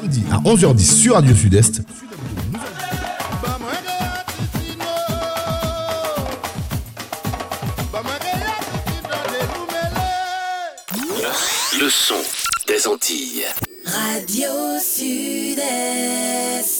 Samedi à 11h10 sur Radio Sud-Est. Le son des Antilles. Radio Sud-Est.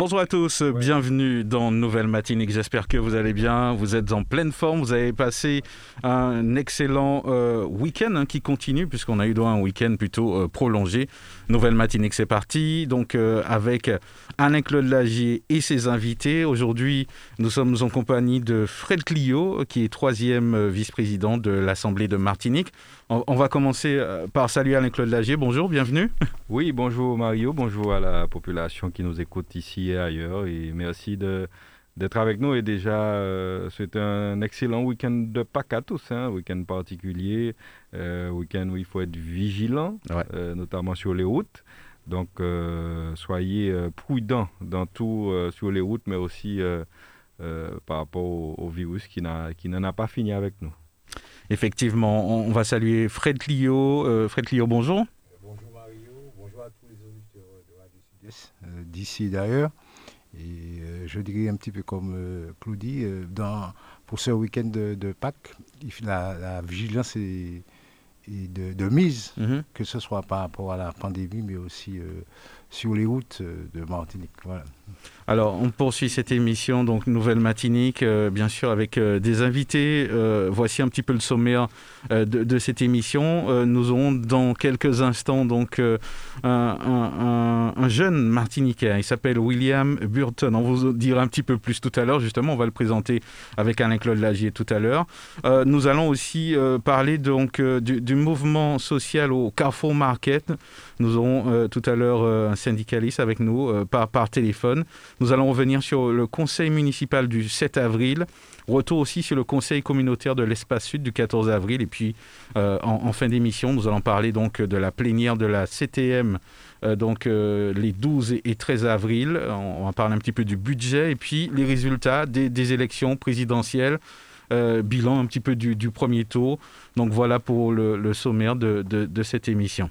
Bonjour à tous, bienvenue dans Nouvelle Matinique. J'espère que vous allez bien, vous êtes en pleine forme, vous avez passé un excellent euh, week-end hein, qui continue puisqu'on a eu droit à un week-end plutôt euh, prolongé. Nouvelle Matinique, c'est parti. Donc euh, avec Alain-Claude Lagier et ses invités. Aujourd'hui, nous sommes en compagnie de Fred Clio, qui est troisième vice-président de l'Assemblée de Martinique. On, on va commencer euh, par saluer Alain-Claude Lagier. Bonjour, bienvenue. Oui, bonjour Mario, bonjour à la population qui nous écoute ici et ailleurs et merci de, d'être avec nous. Et déjà, euh, c'est un excellent week-end de Pâques à tous, hein, week-end particulier, euh, week-end où il faut être vigilant, Ouais. euh, notamment sur les routes. Donc, soyez prudents dans tout sur les routes, mais aussi par rapport au, au virus qui, n'a, qui n'en a pas fini avec nous. Effectivement, on, va saluer Fred Clio. Euh, Fred Clio, bonjour. Bonjour Mario, bonjour à tous les auditeurs de Radio Sud-Est, euh, d'ici d'ailleurs. Et euh, je dirais un petit peu comme euh, Claudie, dans, pour ce week-end de, de Pâques, la, la vigilance est, est de, de mise, Mhm. que ce soit par rapport à la pandémie, mais aussi sur les routes euh, de Martinique. Voilà. Alors, on poursuit cette émission, donc Nouvelle Matinique, euh, bien sûr, avec euh, des invités. Euh, voici un petit peu le sommaire de, cette émission. Nous aurons dans quelques instants donc un, un- un- un jeune Martiniquais. Il s'appelle William Burton. On vous dira un petit peu plus tout à l'heure. Justement, on va le présenter avec Alain-Claude Lagier tout à l'heure. Nous allons aussi parler donc du, du mouvement social au Carrefour Market. Nous aurons euh, tout à l'heure euh, un syndicaliste avec nous euh, par, par téléphone. Nous allons revenir sur le conseil municipal du 7 avril. Retour aussi sur le conseil communautaire de l'espace sud du 14 avril. Et puis, en, fin d'émission, nous allons parler donc de la plénière de la CTM, donc les 12 et- et 13 avril. On, va parler un petit peu du budget et puis les résultats des, élections présidentielles. bilan un petit peu du, premier tour. Donc voilà pour le, sommaire de cette émission.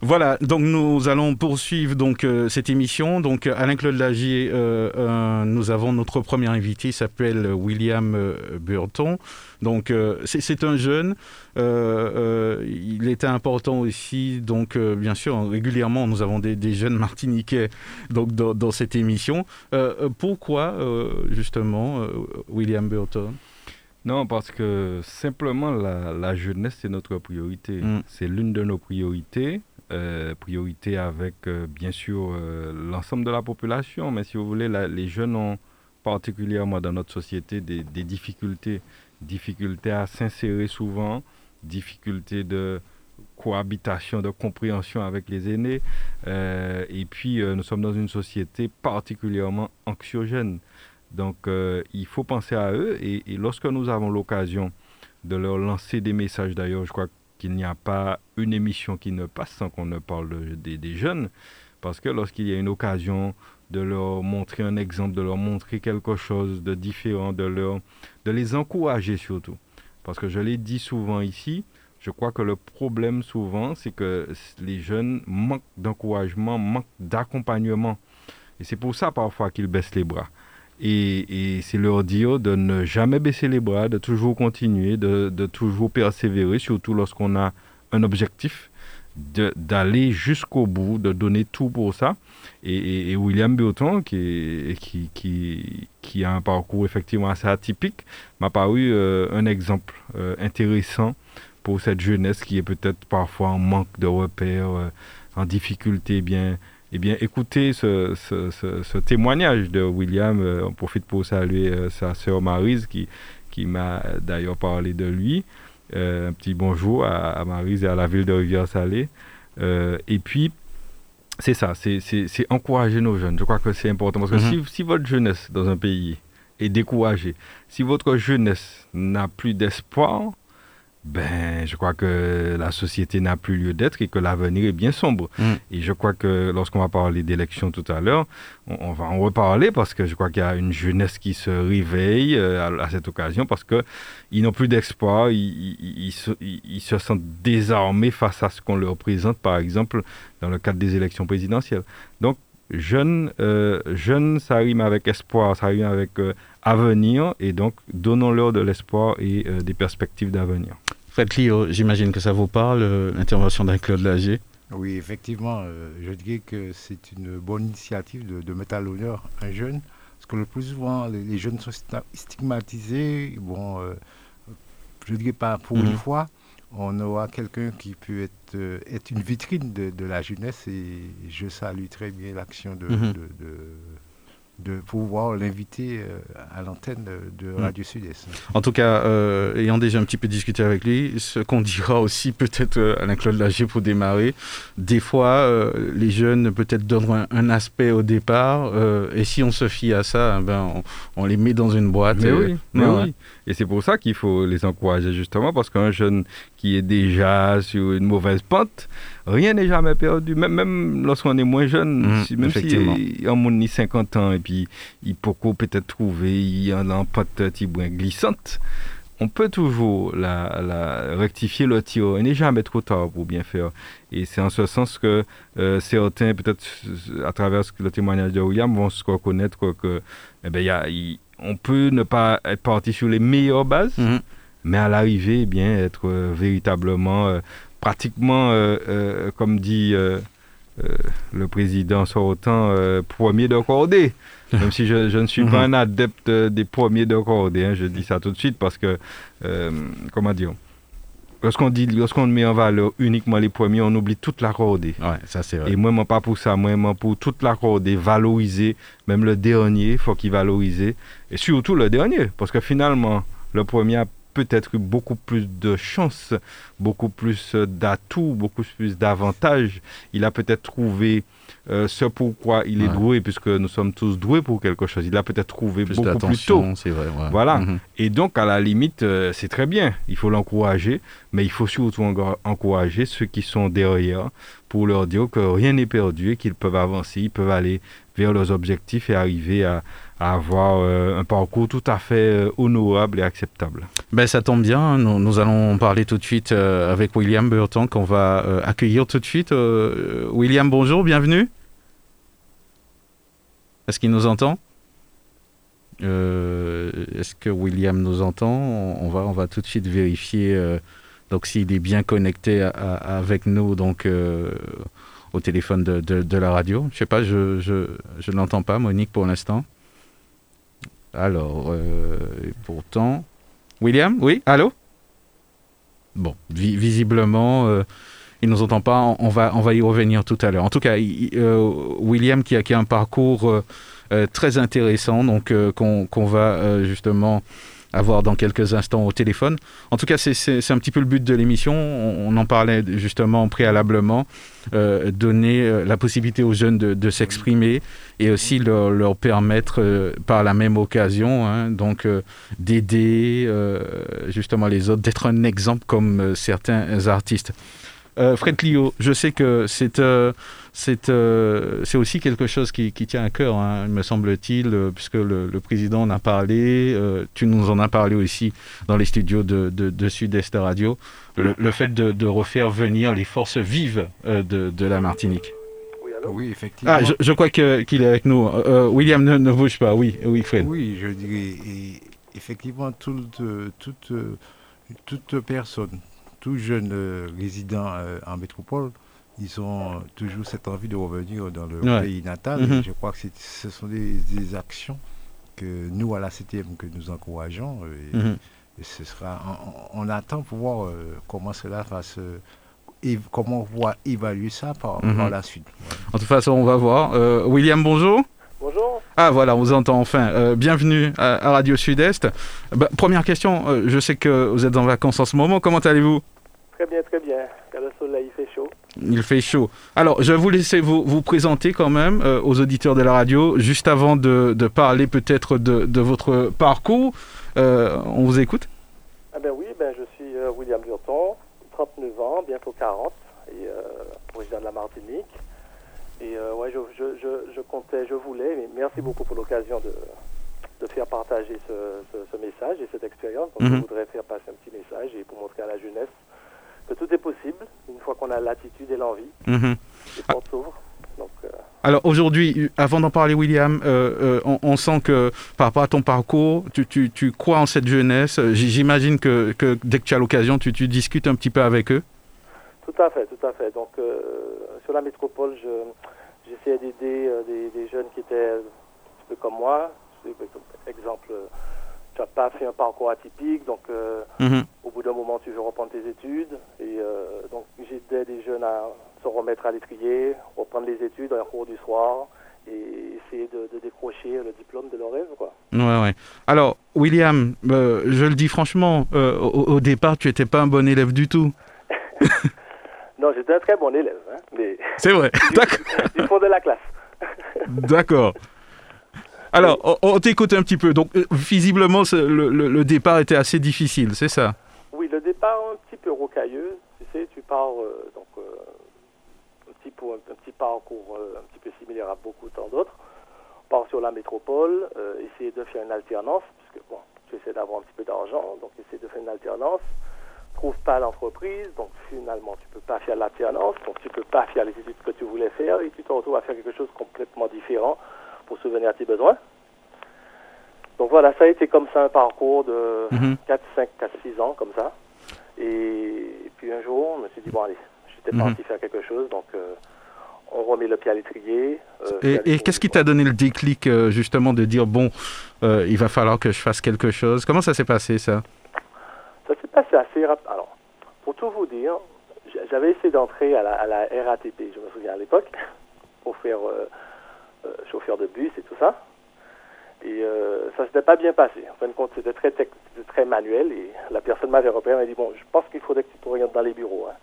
Voilà, donc nous allons poursuivre donc euh, cette émission. Donc euh, Alain Claude Lagier, euh, euh, nous avons notre premier invité, il s'appelle William Burton. Donc c'est un jeune. il était important aussi. Donc bien sûr, régulièrement, nous avons des, des jeunes Martiniquais donc dans, dans cette émission. Pourquoi justement William Burton? Non, parce que simplement la, la jeunesse, c'est notre priorité. Mm. C'est l'une de nos priorités. Euh, priorité avec, euh, bien sûr, euh, l'ensemble de la population. Mais si vous voulez, les jeunes ont particulièrement dans notre société des, difficultés. Difficultés à s'insérer souvent, difficultés de cohabitation, de compréhension avec les aînés. Et puis, nous sommes dans une société particulièrement anxiogène. Donc, il faut penser à eux. Et, et lorsque nous avons l'occasion de leur lancer des messages, d'ailleurs, je crois qu'il n'y a pas une émission qui ne passe sans qu'on ne parle de- des- des jeunes. Parce que lorsqu'il y a une occasion de leur montrer un exemple, de leur montrer quelque chose de différent, de, leur, de les encourager surtout. Parce que je l'ai dit souvent ici, je crois que le problème souvent, c'est que les jeunes manquent d'encouragement, manquent d'accompagnement. Et c'est pour ça parfois qu'ils baissent les bras. Et, c'est leur dire de ne jamais baisser les bras, de toujours continuer, de, de toujours persévérer, surtout lorsqu'on a un objectif, d'aller jusqu'au bout, de donner tout pour ça. Et, William Burton, qui, qui, qui, qui, a un parcours effectivement assez atypique, m'a paru euh, un exemple euh, intéressant pour cette jeunesse qui est peut-être parfois en manque de repères, euh, en difficulté. Eh bien, eh bien, écoutez ce, ce, ce, témoignage de William. on profite pour saluer sa sœur Marise qui, qui m'a d'ailleurs parlé de lui. un petit bonjour à, à, Marise et à la ville de Rivière-Salée. et puis, c'est ça, c'est encourager nos jeunes. Je crois que c'est important parce que mhm. si, si, votre jeunesse dans un pays est découragée, si votre jeunesse n'a plus d'espoir, ben, je crois que la société n'a plus lieu d'être et que l'avenir est bien sombre. Mm. Et je crois que lorsqu'on va parler d'élections tout à l'heure, on, va en reparler parce que je crois qu'il y a une jeunesse qui se réveille euh, à, cette occasion parce qu'ils n'ont plus d'espoir, ils, se, sentent désarmés face à ce qu'on leur présente, par exemple, dans le cadre des élections présidentielles. Donc, jeunes, euh, jeunes ça rime avec espoir, ça rime avec euh, avenir, et donc donnons-leur de l'espoir et des perspectives d'avenir. Fred Clio, j'imagine que ça vous parle, euh, l'intervention d'un Claude Lager. Oui, effectivement, euh, je dirais que c'est une bonne initiative de, mettre à l'honneur un jeune, parce que le plus souvent, les, jeunes sont stigmatisés. Bon, euh, je ne dirais pas pour une mhm. fois, on aura quelqu'un qui peut être, être une vitrine de, la jeunesse, et je salue très bien l'action de mhm de pouvoir l'inviter euh, à l'antenne de mm. Radio Sud-Est. En tout cas, euh, ayant déjà un petit peu discuté avec lui, ce qu'on dira aussi peut-être à euh, Alain-Claude Lager pour démarrer, des fois, les jeunes peut-être donnent un, aspect au départ, et si on se fie à ça, eh ben, on, les met dans une boîte. Mais oui, mais oui. Et c'est pour ça qu'il faut les encourager justement, parce qu'un jeune qui est déjà sur une mauvaise pente, rien n'est jamais perdu. Même, même lorsqu'on est moins jeune, mmh, même si on a 50 ans et puis il peut peut-être trouver il en pente glissante, on peut toujours la, rectifier le tir. Il n'est jamais trop tard pour bien faire. Et c'est en ce sens que euh, certains, peut-être à travers le témoignage de William, vont se reconnaître que, eh ben, y a, on peut ne pas être parti sur les meilleures bases, mhm. Mais à l'arrivée, eh bien, être euh, véritablement, euh, pratiquement, euh, comme dit le président Sorotan, premier de cordée. Même si je, ne suis pas un adepte des premiers de cordée, hein, je dis ça tout de suite parce que, comment dire, lorsqu'on dit, lorsqu'on met en valeur uniquement les premiers, on oublie toute la cordée. Ouais, ça c'est vrai. Et moi, moi, pas pour ça, moi, moi pour toute la cordée, valoriser, même le dernier, il faut qu'il valorise. Et surtout le dernier, parce que finalement, le premier a peut-être eu beaucoup plus de chance, beaucoup plus d'atouts, beaucoup plus d'avantages. Il a peut-être trouvé euh, ce pourquoi il est doué, puisque nous sommes tous doués pour quelque chose. Il a peut-être trouvé beaucoup plus tôt. C'est vrai. Voilà. Mhm. Et donc, à la limite, euh, c'est très bien. Il faut l'encourager, mais il faut surtout encourager ceux qui sont derrière pour leur dire que rien n'est perdu et qu'ils peuvent avancer, ils peuvent aller vers leurs objectifs et arriver à, avoir euh, un parcours tout à fait honorable et acceptable. Ben, ça tombe bien, nous, nous allons parler tout de suite avec William Burton qu'on va accueillir tout de suite. William, bonjour, bienvenue. Est-ce qu'il nous entend? Euh, Est-ce que William nous entend? On, va, on va tout de suite vérifier euh, donc s'il est bien connecté avec nous donc euh, au téléphone de, la radio. Je sais pas, je, je, n'entends pas Monique pour l'instant. Alors, pourtant, William, oui, allô? Bon, visiblement il ne nous entend pas. On va, on va y revenir tout à l'heure. En tout cas, euh, William qui a, qui a, un parcours euh, euh, très intéressant, donc qu'on va justement avoir dans quelques instants au téléphone. En tout cas, c'est un petit peu le but de l'émission. On, en parlait justement préalablement, donner la possibilité aux jeunes de, s'exprimer et aussi leur, permettre par la même occasion, hein, donc d'aider justement les autres, d'être un exemple comme certains artistes. Euh, Fred Clio, je sais que c'est euh, c'est euh, c'est aussi quelque chose qui, qui tient à cœur, hein, me semble-t-il, euh, puisque le, le président en a parlé, euh, tu nous en as parlé aussi dans les studios de, de, de Sud-Est Radio, le, le fait de, de refaire venir les forces vives euh, de, de la Martinique. Oui, effectivement. Ah, je, je crois qu'il est avec nous. Euh, William, ne, ne bouge pas. Oui, oui, Fred. Oui, je dirais, et effectivement, toute, toute, toute personne, tout jeune résident en métropole, ils ont toujours cette envie de revenir dans leur Ouais. pays natal. Mhm. Je crois que c'est- ce sont des, des actions que nous, à la CTM, que nous encourageons. euh, Et, Mhm. et ce sera, on, on attend pour voir euh, comment cela va se... comment on va évaluer ça par, Mhm. par la suite. En toute façon, on va voir. Euh, William, bonjour. Bonjour. Ah voilà, on vous entend enfin. Euh, bienvenue à, à Radio Sud-Est. Bah, première question, euh, je sais que vous êtes en vacances en ce moment. Comment allez-vous? Très bien, très bien. Car le soleil il fait chaud. Alors, je vais vous laisser vous, vous présenter quand même euh, aux auditeurs de la radio, juste avant de, de parler peut-être de, de votre parcours. Euh, on vous écoute Ah ben oui, ben je suis euh, William Burton, 39 ans, bientôt 40, et originaire de la Martinique. Et ouais, je, je, je, je comptais, je voulais, mais merci beaucoup pour l'occasion de, de faire partager ce, ce, ce message et cette expérience. Donc Mhm. je voudrais faire passer un petit message et pour montrer à la jeunesse que tout est possible une fois qu'on a l'attitude et l'envie. Mhm. Les portes s'ouvrent. Donc euh, Alors aujourd'hui, avant d'en parler, William, euh, euh, on, on sent que par rapport à ton parcours, tu, tu, tu crois en cette jeunesse. J'imagine que, que dès que tu as l'occasion, tu, tu discutes un petit peu avec eux. Tout à fait, tout à fait. Donc, sur la métropole, je- j'essayais d'aider des, des jeunes qui étaient un petit peu comme moi. Exemple, tu n'as pas fait un parcours atypique, donc euh, Mhm. au bout d'un moment, tu veux reprendre tes études. Et euh, donc, j'aidais des jeunes à se remettre à l'étrier, reprendre les études en cours du soir et essayer de, de décrocher le diplôme de leur rêve, quoi. Ouais, ouais. Alors, William, euh, je le dis franchement, euh, au, au départ, tu n'étais pas un bon élève du tout. Non, j'étais un très bon élève, hein, mais C'est vrai. D'accord. du fond de la classe. D'accord. Alors, on, on t'écoute un petit peu. Donc, euh, visiblement, le, départ était assez difficile, c'est ça? Oui, le départ un petit peu rocailleux. Tu sais, tu pars euh, donc euh, un petit peu un, petit parcours un petit peu similaire à beaucoup tant d'autres. On part sur la métropole, essayer de faire une alternance, puisque bon, tu essaies d'avoir un petit peu d'argent, donc essayer de faire une alternance. Trouve pas l'entreprise, donc finalement tu peux pas faire l'alternance, donc tu peux pas faire les études que tu voulais faire et tu te retrouves à faire quelque chose complètement différent pour subvenir à tes besoins. Donc voilà, ça a été comme ça un parcours de Mhm. 4, 5, 4, 6 ans comme ça. Et, puis un jour, on me suis dit, bon allez, j'étais Mhm. parti faire quelque chose, donc euh, on remet le pied à l'étrier. euh, Et, qu'est-ce qui t'a donné le déclic, euh, justement, de dire, bon, il va falloir que je fasse quelque chose? Comment ça s'est passé, ça? Ça s'est passé assez rapidement. Alors, pour tout vous dire, j'avais essayé d'entrer à la, à la RATP, je me souviens à l'époque, pour faire euh, chauffeur de bus et tout ça. Et euh, ça s'était pas bien passé. En fin de compte, c'était très, très manuel. Et la personne m'avait repéré, elle m'a dit Bon, je pense qu'il faudrait que tu t'orientes dans les bureaux. hein.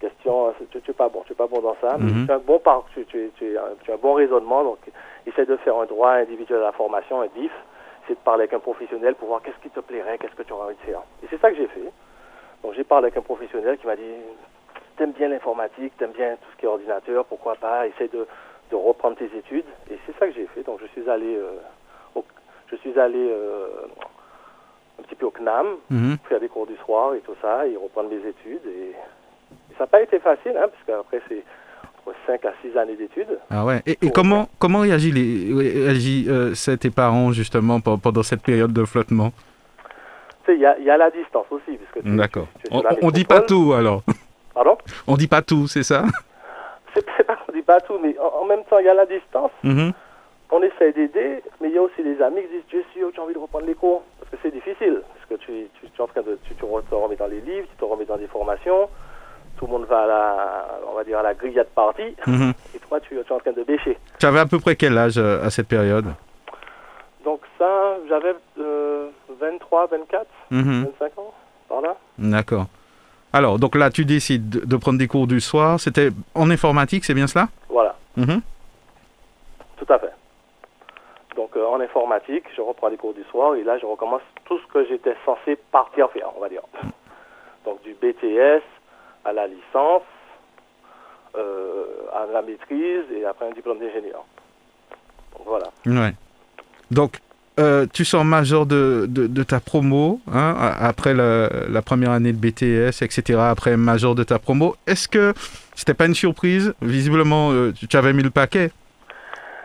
Question, euh, tu n'es pas bon, tu es pas bon dans ça, mais Mhm. tu as un bon tu, tu, tu, as- tu as un bon raisonnement, donc essaie de faire un droit individuel à la formation, un DIF, c'est de parler avec un professionnel pour voir qu'est-ce qui te plairait, qu'est-ce que tu aurais envie de faire. Et c'est ça que j'ai fait. Donc j'ai parlé avec un professionnel qui m'a dit T'aimes bien l'informatique, t'aimes bien tout ce qui est ordinateur, pourquoi pas, essaie de, de reprendre tes études. Et c'est ça que j'ai fait. Donc je suis allé, euh, au, je suis allé euh, un petit peu au CNAM, Mhm. faire des cours du soir et tout ça, et reprendre mes études. Et, et ça n'a pas été facile, hein, parce qu'après c'est entre 5 à 6 années d'études. Ah ouais. Et, et comment, comment réagit, euh, tes parents, justement, pe- pendant cette période de flottement? Il y y a la distance aussi. Parce que D'accord. On, on dit pas tout, alors Pardon? On dit pas tout, c'est ça? C'est pas tout, mais en, en même temps, il y a la distance. Mhm. On essaie d'aider, mais il y a aussi des amis qui disent Tu es sûr, tu as envie de reprendre les cours Parce que c'est difficile. Parce que tu, tu, tu es en train de. Tu, tu te remets dans les livres, tu te remets dans des formations. Tout le monde va à la, on va dire, à la grillade partie. Mhm. Et toi, tu, es en train de bêcher. Tu avais à peu près quel âge euh, à cette période? Donc, ça, j'avais euh, 23, 24, Mhm. 25 ans, par là. D'accord. Alors, donc là, tu décides de, prendre des cours du soir. C'était en informatique, c'est bien cela? Voilà. Mhm. Tout à fait. Donc euh, en informatique, je reprends les cours du soir et là je recommence tout ce que j'étais censé partir faire, on va dire. Donc du BTS à la licence, euh, à la maîtrise et après un diplôme d'ingénieur. Voilà. Ouais. Donc, euh, tu sors major de, de, de ta promo, hein, après la, la première année de BTS, etc., après major de ta promo. Est-ce que c'était pas une surprise? Visiblement, euh, tu, avais mis le paquet.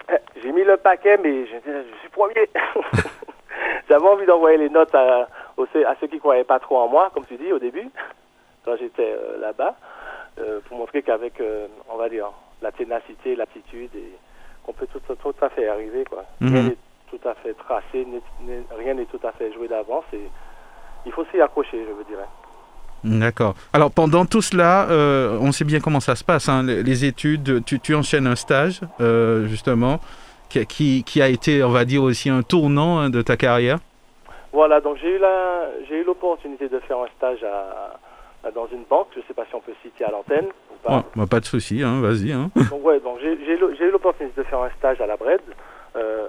Eh, J'ai mis le paquet, mais je, je suis premier. J'avais envie d'envoyer les notes à, à ceux qui croyaient pas trop en moi, comme tu dis au début, quand j'étais euh, là-bas, euh, pour montrer qu'avec, euh, on va dire, la ténacité, l'attitude, qu'on peut tout, tout à fait arriver. Quoi. Mhm. Tout à fait tracé, rien n'est tout à fait joué d'avance. Et il faut s'y accrocher, je veux dire. D'accord. Alors, pendant tout cela, euh, on sait bien comment ça se passe. hein, les, les études, tu, tu enchaînes un stage, euh, justement, qui, qui, qui a été, on va dire, aussi un tournant hein, de ta carrière. Voilà, donc j'ai eu la, j'ai eu l'opportunité de faire un stage à, à- dans une banque. Je sais pas si on peut citer à l'antenne ou pas. Ouais, bah, pas de souci, hein, vas-y. Donc ouais, donc j'ai eu l'opportunité de faire un stage à la Bred, euh,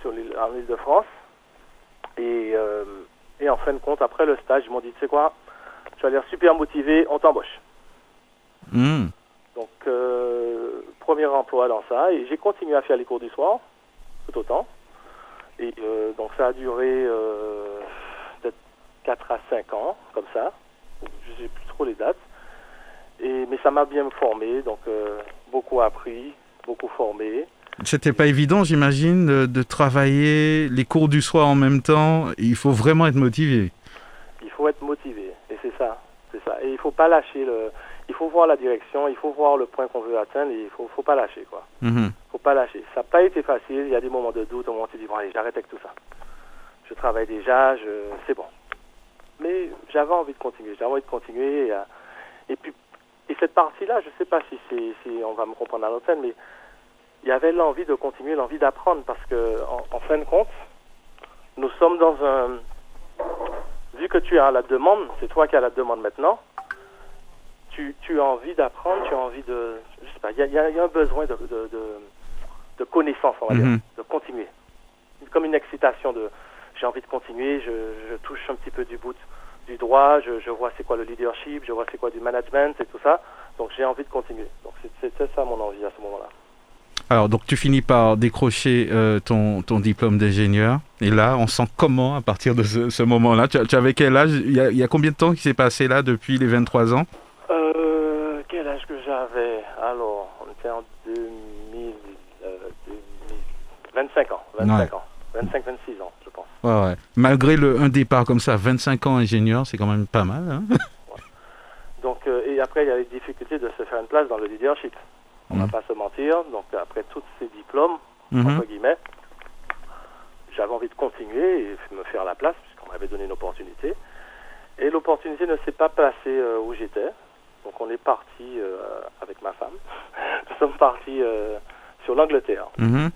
sur l'île, en Ile-de-France. Et, euh, et en fin de compte, après le stage, ils m'ont dit, tu sais quoi, tu as l'air super motivé, on t'embauche. Hmm. Donc, euh, premier emploi dans ça. Et j'ai continué à faire les cours du soir, tout autant. Et euh, donc, ça a duré peut-être 4 à 5 ans, comme ça. Je sais plus trop les dates. Et, mais ça m'a bien formé, donc beaucoup appris, beaucoup formé. C'était pas évident, j'imagine, de, de travailler les cours du soir en même temps. Il faut vraiment être motivé. Il faut être motivé, et c'est ça, c'est ça. Et il faut pas lâcher le. Il faut voir la direction, il faut voir le point qu'on veut atteindre, et il faut, faut pas lâcher, quoi. Mhm. faut pas lâcher. Ça n'a pas été facile. Il y a des moments de doute, au moment où tu dis, bon, allez, j'arrête avec tout ça. Je travaille déjà, je... c'est bon. Mais j'avais envie de continuer. J'avais envie de continuer. Et, euh, et puis, et cette partie-là, je sais pas si, c'est, si on va me comprendre à l'antenne, mais il y avait l'envie de continuer, l'envie d'apprendre, parce que, en, en fin de compte, nous sommes dans un. Vu que tu as la demande, c'est toi qui as la demande maintenant, tu, tu as envie d'apprendre, tu as envie de. Je sais pas, il y a, y y un besoin de, de, de, de connaissance, on va dire, Mhm. de continuer. Comme une excitation de. J'ai envie de continuer, je, je touche un petit peu du bout du droit, je, je vois c'est quoi le leadership, je vois c'est quoi du management et tout ça. Donc j'ai envie de continuer. Donc c'est- c'était ça mon envie à ce moment-là. Alors, donc tu finis par décrocher euh, ton, ton diplôme d'ingénieur. Et là, on sent comment à partir de ce, ce moment-là? Tu, tu avais quel âge? Il y, a, il y a combien de temps qui s'est passé là depuis les 23 ans? Euh, quel âge que j'avais? Alors, on était en 2000, euh, 2000 25 ans, 25 Ouais. ans, 25, 26 ans, je pense. ouais, ouais. Malgré le, un départ comme ça, 25 ans ingénieur, c'est quand même pas mal. hein? Donc, euh, et après, il y a les difficultés de se faire une place dans le leadership. On ne Mhm. va pas se mentir. Donc, après tous ces diplômes, Mhm. entre guillemets, j'avais envie de continuer et me faire la place, puisqu'on m'avait donné une opportunité. Et l'opportunité ne s'est pas placée euh, où j'étais. Donc, on est parti euh, avec ma femme. Nous sommes partis euh, sur l'Angleterre. Mhm.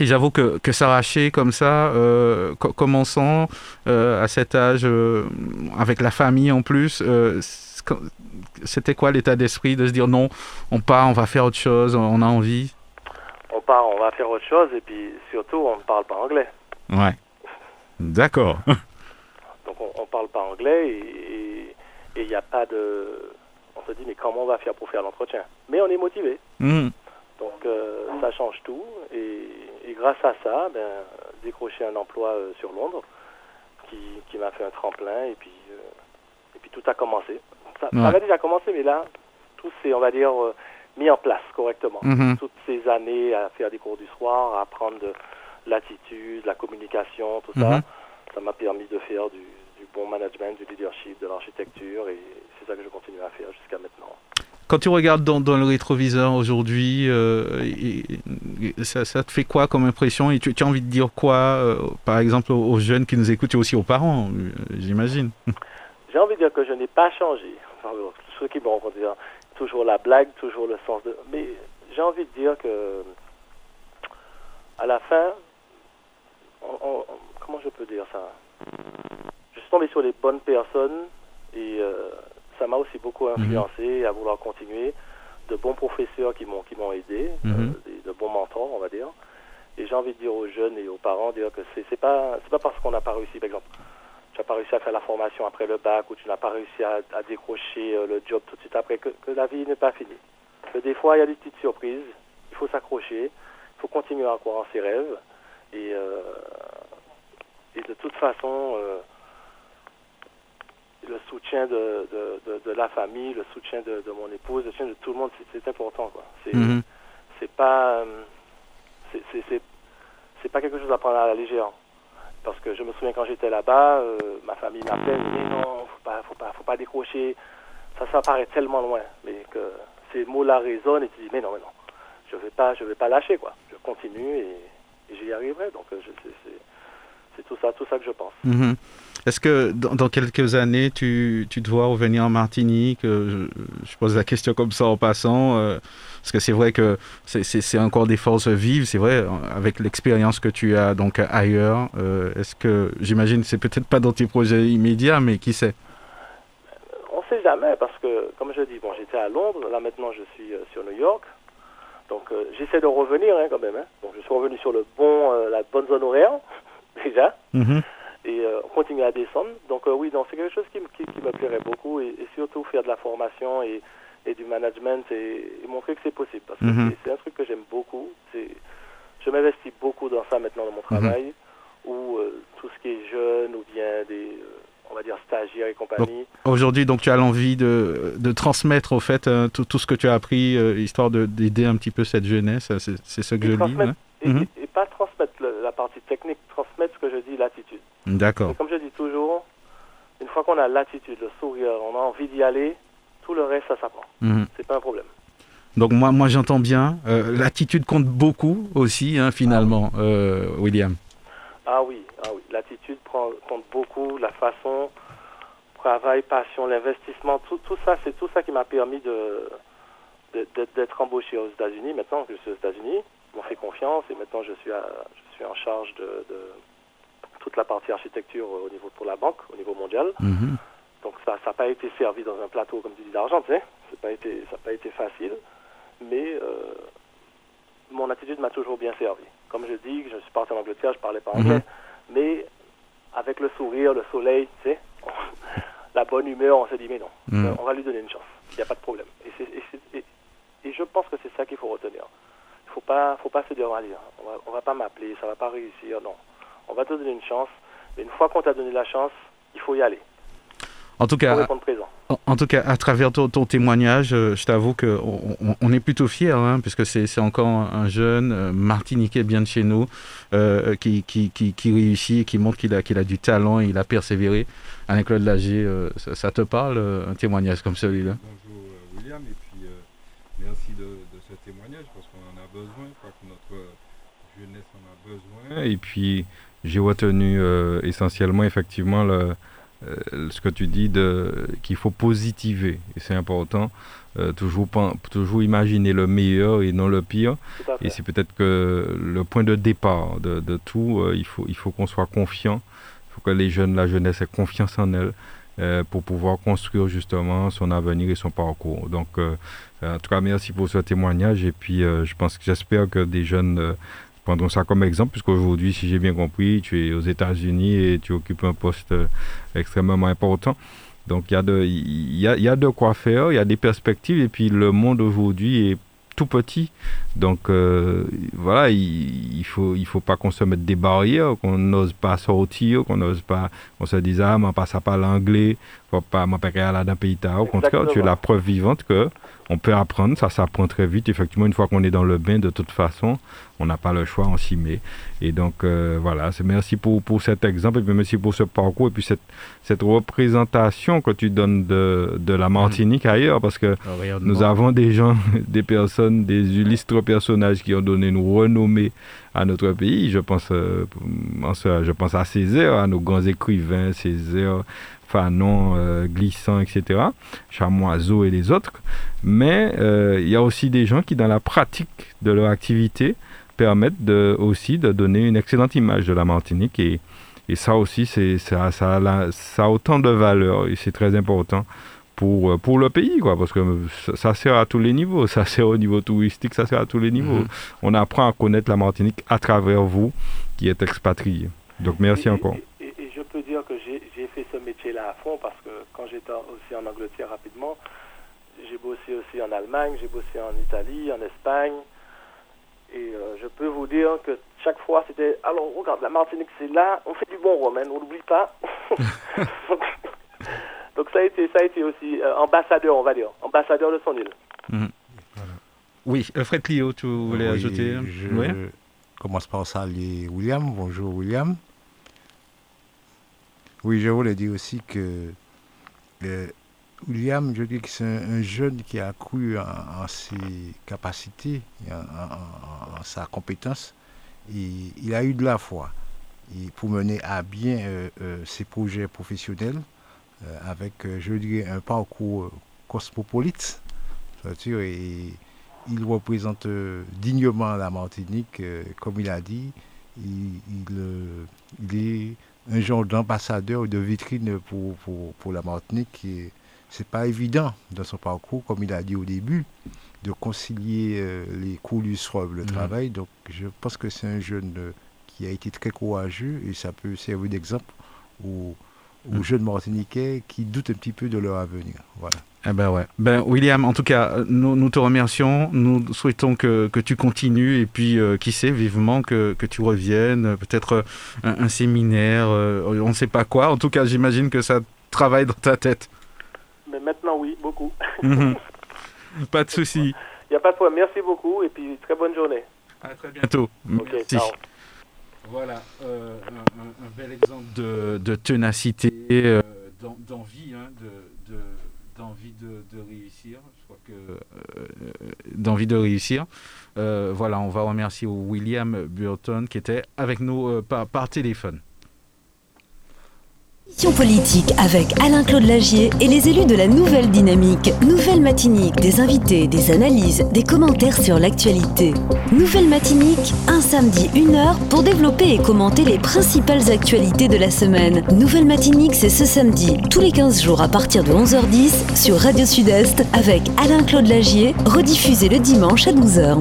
Et j'avoue que, que s'arracher comme ça, euh, co- commençant euh, à cet âge, euh, avec la famille en plus, c'était quoi l'état d'esprit de se dire non, on part, on va faire autre chose, on a envie? On part, on va faire autre chose, et puis surtout, on ne parle pas anglais. Ouais. D'accord. Donc on, on parle pas anglais et il n'y a pas de... On se dit mais comment on va faire pour faire l'entretien? Mais on est motivé. Mhm. Donc euh, ça change tout et, et grâce à ça, ben, décrocher un emploi euh, sur Londres qui, qui m'a fait un tremplin et puis, euh, et puis tout a commencé. Ça, avait déjà commencé mais là, tout s'est on va dire euh, mis en place correctement. Mhm. Toutes ces années à faire des cours du soir, à apprendre de l'attitude, la communication, tout ça, Mhm. ça m'a permis de faire du, du bon management, du leadership, de l'architecture et c'est ça que je continue à faire jusqu'à maintenant. Quand tu regardes dans, dans le rétroviseur aujourd'hui, euh, ça, ça te fait quoi comme impression? Et tu, tu as envie de dire quoi, euh, par exemple, aux, aux jeunes qui nous écoutent et aussi aux parents, euh, j'imagine? J'ai envie de dire que je n'ai pas changé. Enfin, ceux qui vont dire toujours la blague, toujours le sens de. Mais j'ai envie de dire que à la fin, on- on- comment je peux dire ça? Je suis tombé sur les bonnes personnes et euh, ça m'a aussi beaucoup influencé à vouloir continuer. De bons professeurs qui m'ont qui m'ont aidé, Mhm. euh, des- de bons mentors, on va dire. Et j'ai envie de dire aux jeunes et aux parents dire que c'est c'est pas c'est pas parce qu'on n'a pas réussi, par exemple tu n'as pas réussi à faire la formation après le bac ou tu n'as pas réussi à, décrocher euh, le job tout de suite après, que, la vie n'est pas finie. Que des fois, il y a des petites surprises, il faut s'accrocher, il faut continuer à croire en ses rêves. Et, euh, et de toute façon, euh, le soutien de, de, la famille, le soutien de, mon épouse, le soutien de tout le monde, c'est important. quoi. C'est pas... c'est pas quelque chose à prendre à la légère. Parce que je me souviens quand j'étais là-bas, euh, ma famille m'appelait, mais non, faut pas, faut pas, faut pas décrocher. Ça, ça paraît tellement loin, mais que ces mots-là résonnent et tu dis, mais non, mais non, je vais pas, je vais pas lâcher, quoi. Je continue et, j'y arriverai. Donc, euh, c'est tout ça, tout ça que je pense. Mhm. Est-ce que dans, quelques années, tu, tu te vois revenir en Martinique euh, je, pose la question comme ça en passant, euh, parce que c'est vrai que c'est encore des forces vives, c'est vrai, avec l'expérience que tu as donc ailleurs. Euh, est-ce que, j'imagine, c'est peut-être pas dans tes projets immédiats, mais qui sait? On ne sait jamais, parce que, comme je dis, bon, j'étais à Londres, là maintenant je suis sur New York. Donc j'essaie de revenir hein, quand même. Hein. Donc je suis revenu sur le bon, la bonne zone horaire déjà. Mm-hmm et euh, continuer à descendre. Donc euh, oui, donc c'est quelque chose qui, qui, qui, me plairait beaucoup et, surtout faire de la formation et, et du management et, montrer que c'est possible parce que mhm. c'est un truc que j'aime beaucoup. Je m'investis beaucoup dans ça maintenant dans mon mhm. travail où euh, tout ce qui est jeune ou bien des on va dire stagiaires et compagnie. Aujourd'hui, donc tu as l'envie de, de, transmettre au fait tout, tout, ce que tu as appris, histoire d'aider un petit peu cette jeunesse, c'est ce que je lis. Mhm. Et, pas transmettre la partie technique, transmettre ce que je dis, l'attitude. D'accord. Comme je dis toujours, une fois qu'on a l'attitude, le sourire, on a envie d'y aller, tout le reste, ça s'apprend. Mhm. C'est pas un problème. Donc moi, moi j'entends bien. Euh, l'attitude compte beaucoup aussi, hein, finalement, euh, William. Ah oui, ah oui. L'attitude compte beaucoup, la façon, travail, passion, l'investissement, tout, tout ça, c'est tout ça qui m'a permis de d'être embauché aux États-Unis. Maintenant que je suis aux États-Unis, m'ont fait confiance et maintenant je suis, je suis en charge de, toute la partie architecture au niveau pour la banque, au niveau mondial. Mhm. Donc ça n'a pas été servi dans un plateau, comme tu dis, d'argent, tu sais. Ça n'a pas, été, pas facile, mais euh, mon attitude m'a toujours bien servi. Comme je dis, je suis parti en Angleterre, je parlais pas anglais, mhm. mais avec le sourire, le soleil, tu sais, la bonne humeur, on s'est dit, mais non, mhm. on va lui donner une chance, il n'y a pas de problème. Et, et, et je pense que c'est ça qu'il faut retenir faut pas, faut pas se dire, allez, on va, on va pas m'appeler, ça va pas réussir. Non, on va te donner une chance. Mais une fois qu'on t'a donné la chance, il faut y aller. En tout cas, en, tout cas, à travers ton, témoignage, euh, je t'avoue qu'on on, est plutôt fiers, hein, puisque c'est encore un jeune euh, martiniquais bien de chez nous, euh, qui, qui, qui, réussit et qui montre qu'il a, qu'il a du talent et il a persévéré. Alain-Claude Lager, ça, te parle, un témoignage comme celui-là? Bonjour William, et puis merci de, de, ce témoignage, parce qu'on en a besoin, je crois que notre jeunesse en a besoin. Et puis, j'ai retenu euh, essentiellement, effectivement, le, euh, ce que tu dis de qu'il faut positiver. Et c'est important. Euh, toujours, toujours imaginer le meilleur et non le pire. Et c'est peut-être que le point de départ de, de tout, il faut, il faut qu'on soit confiant. Il faut que les jeunes, la jeunesse ait confiance en elle. pour pouvoir construire justement son avenir et son parcours. Donc, en tout cas, merci pour ce témoignage. Et puis, je pense j'espère que des jeunes Prendons ça comme exemple, puisqu'aujourd'hui, si j'ai bien compris, tu es aux États-Unis et tu occupes un poste euh, extrêmement important. Donc il y, a de, il, y a, y a de quoi faire, il y a des perspectives, et puis le monde aujourd'hui est tout petit. Donc euh, voilà, il, il, faut il faut pas qu'on se mette des barrières, qu'on n'ose pas sortir, qu'on n'ose pas, on se dise ah, on passe pas l'anglais, faut pas m'appeler à la d'un pays Au contraire, tu es la preuve vivante que on peut apprendre, ça s'apprend très vite. Effectivement, une fois qu'on est dans le bain, de toute façon, on n'a pas le choix, on s'y met. Et donc, euh, voilà, c'est merci pour, pour cet exemple, et puis merci pour ce parcours, et puis cette, cette représentation que tu donnes de, de la Martinique ailleurs, parce que ah, nous avons des gens, des personnes, des illustres personnages qui ont donné une renommée à notre pays. Je pense, euh, je pense à Césaire, à nos grands écrivains, Césaire, Fanon, euh, Glissant, etc., Chamoiseau et les autres. Mais euh, il y a aussi des gens qui, dans la pratique de leur activité, permettent de, aussi de donner une excellente image de la Martinique. Et, et ça aussi, c'est, ça, ça, ça, a autant de valeur et c'est très important pour, pour le pays, quoi, parce que ça, sert à tous les niveaux. Ça sert au niveau touristique, ça sert à tous les niveaux. Mhm. On apprend à connaître la Martinique à travers vous qui êtes expatriés. Donc merci encore. Et, je peux dire que j'ai là à fond parce que quand j'étais aussi en Angleterre rapidement, j'ai bossé aussi en Allemagne, j'ai bossé en Italie, en Espagne. Et euh, je peux vous dire que chaque fois, c'était alors regarde, la Martinique, c'est là, on fait du bon romain, on n'oublie pas. Donc ça a été, ça a été aussi euh, ambassadeur, on va dire, ambassadeur de son île. Mhm. Oui, Fred Clio, tu voulais Oui, ajouter Je Oui. commence par saluer William. Bonjour William. Oui, je voulais dire aussi que euh, William, je dis que c'est un, un jeune qui a cru en, ses capacités, en, sa compétence. Et il a eu de la foi pour mener à bien euh, euh, ses projets professionnels avec, je dirais, un parcours cosmopolite. et il représente dignement la Martinique, comme il a dit. Il est un genre d'ambassadeur, de vitrine pour, pour, pour la Martinique. Et c'est pas évident dans son parcours, comme il a dit au début, de concilier euh, les cours du soir le Mhm. travail. Donc je pense que c'est un jeune euh, qui a été très courageux et ça peut servir d'exemple aux, aux Mhm. jeunes Martiniquais qui doutent un petit peu de leur avenir. Voilà. Eh ben ouais. Ben William, en tout cas, nous, nous te remercions. Nous souhaitons que, que tu continues et puis, euh, qui sait, vivement que, que tu reviennes. Peut-être euh, un, un séminaire, euh, on ne sait pas quoi. En tout cas, j'imagine que ça travaille dans ta tête. Mais maintenant, oui, beaucoup. Mhm. pas de souci. Il n'y a pas de problème. Merci beaucoup et puis très bonne journée. À très bientôt. Merci. ciao. Voilà, euh, un, bel exemple de, de ténacité, d'en- d'envie, hein, de- d'envie de, réussir. Je crois que euh, d'envie de réussir. Euh, voilà, on va remercier William Burton qui était avec nous euh, par téléphone. Politique avec Alain-Claude Lagier et les élus de la Nouvelle Dynamique. Nouvelle Matinique, des invités, des analyses, des commentaires sur l'actualité. Nouvelle Matinique, un samedi, une heure pour développer et commenter les principales actualités de la semaine. Nouvelle Matinique, c'est ce samedi, tous les 15 jours à partir de 11h10 sur Radio Sud-Est avec Alain-Claude Lagier, rediffusé le dimanche à 12h.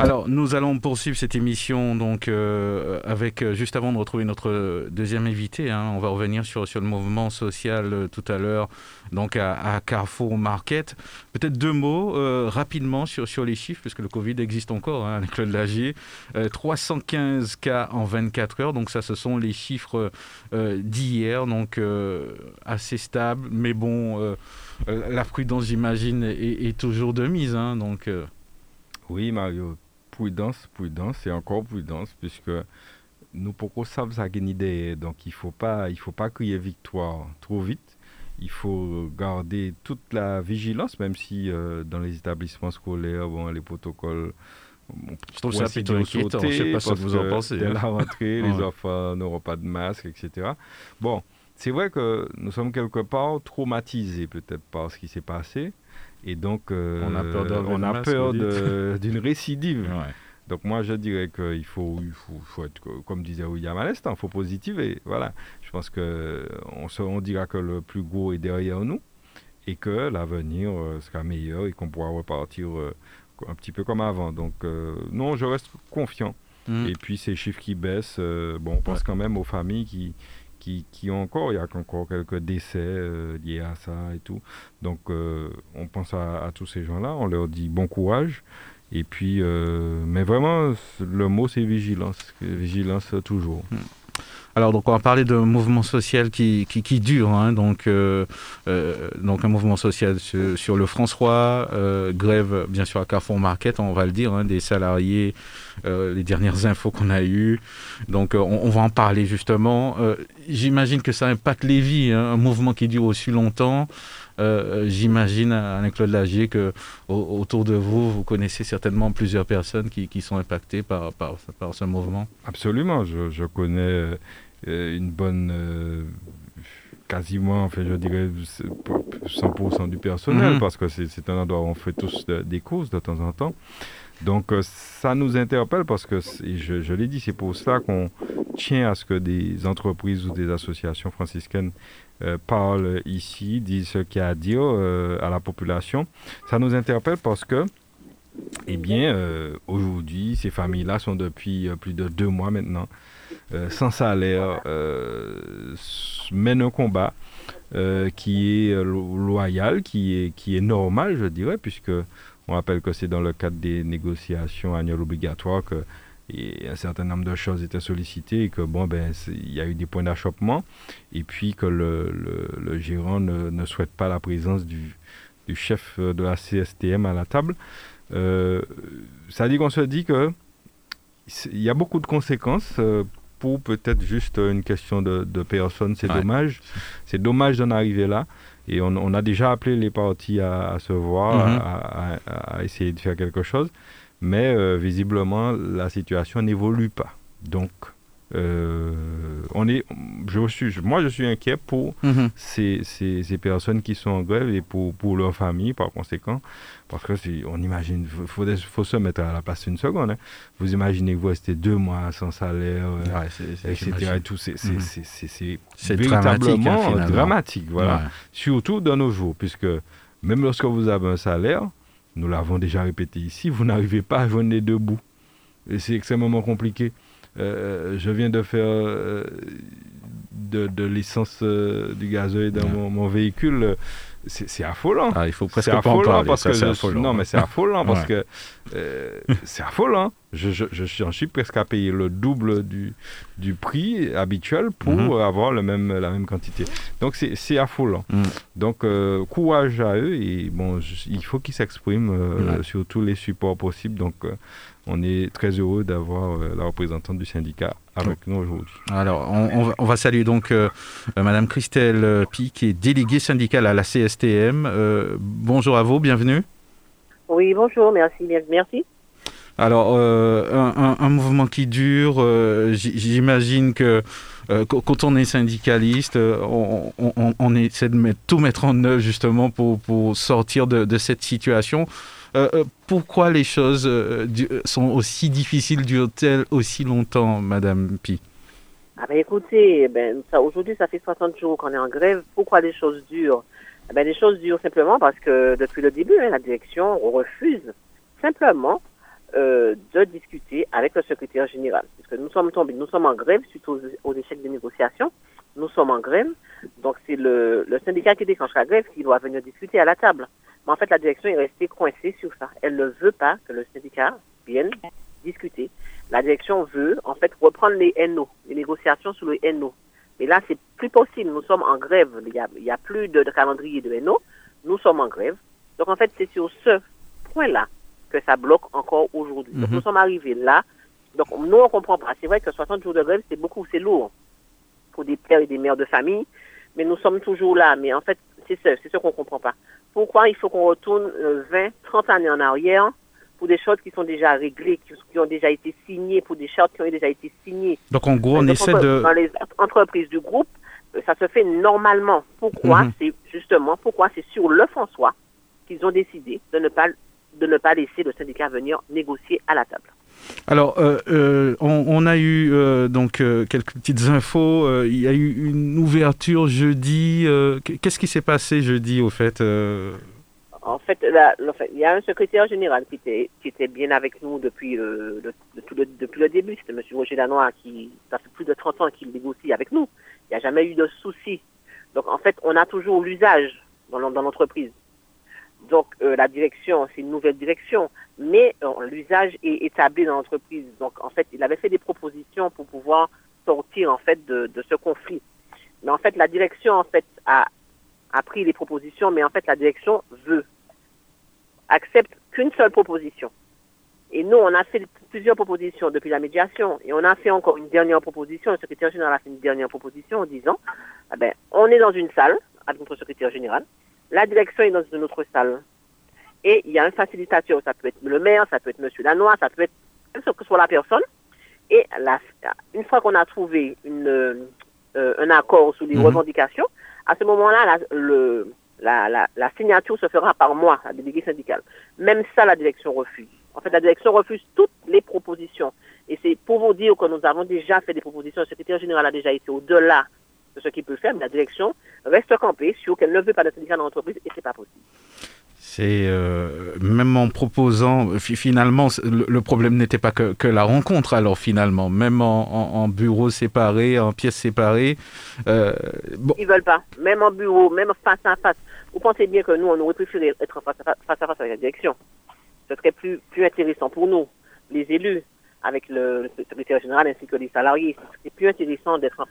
Alors, nous allons poursuivre cette émission donc euh, avec euh, juste avant de retrouver notre euh, deuxième invité. hein, on va revenir sur, sur le mouvement social euh, tout à l'heure, donc à, à Carrefour Market. Peut-être deux mots euh, rapidement sur, les chiffres, puisque le Covid existe encore hein, avec Claude Lagier. Euh, 315 cas en 24 heures, donc ça, ce sont les chiffres d'hier, donc assez stable, mais bon, la prudence, j'imagine, est, toujours de mise. hein, donc. Oui, Mario, prudence, prudence et encore prudence, puisque nous pourquoi ça une idée, donc il faut pas, il faut pas crier victoire trop vite. Il faut garder toute la vigilance, même si euh, dans les établissements scolaires, bon, les protocoles. bon, Je trouve ça plutôt inquiétant. Je sais pas ce que vous en pensez, Dès hein. la rentrée, les Ouais. enfants n'auront pas de masque, etc. Bon, c'est vrai que nous sommes quelque part traumatisés peut-être par ce qui s'est passé. Et donc, euh, On a peur on a masque, vous de- d'une récidive. Ouais. Donc moi, je dirais qu'il faut, il faut, faut être, co- comme disait William à l'instant, il faut positiver. Voilà. Je pense que on, dira que le plus gros est derrière nous et que l'avenir euh, sera meilleur et qu'on pourra repartir euh, un petit peu comme avant. Donc euh, non, je reste confiant. Mm. Et puis ces chiffres qui baissent, euh, bon, on pense Ouais. quand même aux familles qui, qui, qui ont encore, il y a encore quelques décès euh, liés à ça et tout. Donc on pense à, à tous ces gens-là, on leur dit bon courage. Et puis, euh, mais vraiment, le mot c'est vigilance, vigilance toujours. Alors, donc, on va parler de mouvement social qui, qui, dure. hein, donc, euh, euh, donc, un mouvement social sur, le François, grève, bien sûr, à Carrefour Market, on va le dire, hein, des salariés, les dernières infos qu'on a eues. Donc, on, va en parler justement. J'imagine que ça impacte les vies, hein, un mouvement qui dure aussi longtemps. Euh, J'imagine, Alain-Claude Lagier, que au- autour de vous, vous connaissez certainement plusieurs personnes qui, qui sont impactées par, par, par ce mouvement. Absolument, je, je connais euh, euh, une bonne, euh, quasiment, enfin je dirais c'est pour- 100% du personnel, Mhm. parce que c'est un endroit où on fait tous de- des courses de temps en temps. Donc euh, ça nous interpelle parce que, je, je l'ai dit, c'est pour ça qu'on tient à ce que des entreprises ou des associations franciscaines euh, parlent ici, disent ce qu'il y a à dire euh, à la population. Ça nous interpelle parce que eh bien, euh, aujourd'hui, ces familles-là sont depuis plus de deux mois maintenant sans salaire, mènent un combat qui est loyal, qui est, qui est normal, je dirais, puisque on rappelle que c'est dans le cadre des négociations annuelles obligatoires que et un certain nombre de choses étaient sollicitées et que bon ben il y a eu des points d'achoppement et puis que le, le, gérant ne, ne, souhaite pas la présence du, du, chef de la CSTM à la table. Euh, ça dit qu'on se dit que il y a beaucoup de conséquences euh, pour peut-être juste une question de, de personnes. C'est dommage. C'est dommage d'en arriver là. Et on, on, a déjà appelé les partis à, se voir, mm-hmm. à, à, essayer de faire quelque chose mais euh, visiblement la situation n'évolue pas. Donc, euh, on est, je suis, moi je suis inquiet pour mhm. ces, ces, ces, personnes qui sont en grève et pour, pour leur famille par conséquent, parce que si on imagine, il faut, faut, se mettre à la place une seconde. Hein. Vous imaginez que vous restez deux mois sans salaire, euh, etc. Et tout, c'est mhm. véritablement dramatique, dramatique voilà. Surtout dans nos jours, puisque même lorsque vous avez un salaire, nous l'avons déjà répété ici, vous n'arrivez pas à venir debout. Et c'est extrêmement compliqué. Euh, je viens de faire euh, de, de l'essence euh, du gazoil dans mon, véhicule c'est affolant. Ah, il faut presque pas en parler. Parce que non, mais c'est affolant parce que c'est affolant. Je, je, je, suis presque à payer le double du, du prix habituel pour mhm. avoir le même, la même quantité. Donc c'est affolant. Mhm. Donc courage à eux et bon, il faut qu'ils s'expriment sur tous les supports possibles. Donc on est très heureux d'avoir euh, la représentante du syndicat avec nous aujourd'hui. Alors, on, va, saluer donc euh, euh, Madame Christelle Pi, qui est déléguée syndicale à la CSTM. bonjour à vous, bienvenue. Oui, bonjour, merci, merci. Alors, un, mouvement qui dure, j'imagine que quand on est syndicaliste, on, essaie de tout mettre en œuvre justement pour, sortir de cette situation. Euh, euh, pourquoi les choses euh, sont aussi difficiles, durent-elles aussi longtemps, Madame Pi? Ah ben écoutez, ben, aujourd'hui ça fait 60 jours qu'on est en grève. Pourquoi les choses durent? Eh ben, Les choses durent simplement parce que depuis le début, hein, la direction refuse simplement de discuter avec le secrétaire général. Puisque nous sommes tombés, nous sommes en grève suite aux, aux échecs des négociations. Nous sommes en grève. Donc c'est le, le syndicat qui déclenche la grève qui doit venir discuter à la table. Mais en fait, la direction est restée coincée sur ça. Elle ne veut pas que le syndicat vienne discuter. La direction veut, en fait, reprendre les NO, les négociations sur les NO. Mais là, c'est plus possible. Nous sommes en grève. Il n'y a, a plus de, calendrier de NO. Nous sommes en grève. Donc, en fait, c'est sur ce point-là que ça bloque encore aujourd'hui. Donc, mhm. nous sommes arrivés là. Donc, nous, on ne comprend pas. C'est vrai que 60 jours de grève, c'est beaucoup, c'est lourd pour des pères et des mères de famille. Mais nous sommes toujours là. Mais en fait, c'est ce, c'est ce qu'on ne comprend pas pourquoi il faut qu'on retourne 20, euh, 30 années en arrière pour des choses qui sont déjà réglées, qui, ont déjà été signées, pour des chartes qui ont déjà été signées? Donc en gros, on essaie de... Dans les entreprises du groupe, euh, ça se fait normalement. Pourquoi mhm. C'est justement pourquoi c'est sur le François qu'ils ont décidé de ne pas de ne pas laisser le syndicat venir négocier à la table? Alors, euh, euh, on, a eu euh, donc quelques petites infos. il y a eu une ouverture jeudi. Qu'est-ce qui s'est passé jeudi, au fait En fait, il y a un secrétaire général qui était, qui était bien avec nous depuis, le, depuis le début. C'était M. Roger Lanois, qui, ça fait plus de 30 ans qu'il négocie avec nous. Il n'y a jamais eu de souci. Donc, en fait, on a toujours l'usage dans l'entreprise. Donc, la direction, c'est une nouvelle direction mais euh, l'usage est établi dans l'entreprise. Donc, en fait, il avait fait des propositions pour pouvoir sortir, en fait, de, ce conflit. Mais en fait, la direction, en fait, a, pris les propositions, mais en fait, la direction veut, accepte qu'une seule proposition. Et nous, on a fait plusieurs propositions depuis la médiation, et on a fait encore une dernière proposition. Le secrétaire général a fait une dernière proposition en disant, eh ben, on est dans une salle avec notre secrétaire général, la direction est dans une autre salle et il y a un facilitateur, ça peut être le maire, ça peut être monsieur Lanois, ça peut être ce que soit la personne. Et la, une fois qu'on a trouvé une, euh, un accord sur les mhm. revendications, à ce moment-là, la, la, la, signature se fera par moi, la déléguée syndicale. Même ça, la direction refuse. En fait, la direction refuse toutes les propositions. Et c'est pour vous dire que nous avons déjà fait des propositions. Le secrétaire général a déjà été au-delà de ce qu'il peut faire, mais la direction reste campée sur qu'elle ne veut pas de syndicat dans l'entreprise et c'est pas possible. C'est euh, même en proposant, finalement, le, problème n'était pas que, la rencontre, alors finalement, même en, bureau séparé, en pièces séparées. Euh, bon. Ils veulent pas, même en bureau, même face à face. Vous pensez bien que nous, on aurait préféré être face à face, avec la direction. Ce serait plus, plus intéressant pour nous, les élus, avec le, secrétaire général ainsi que les salariés. C'est plus intéressant d'être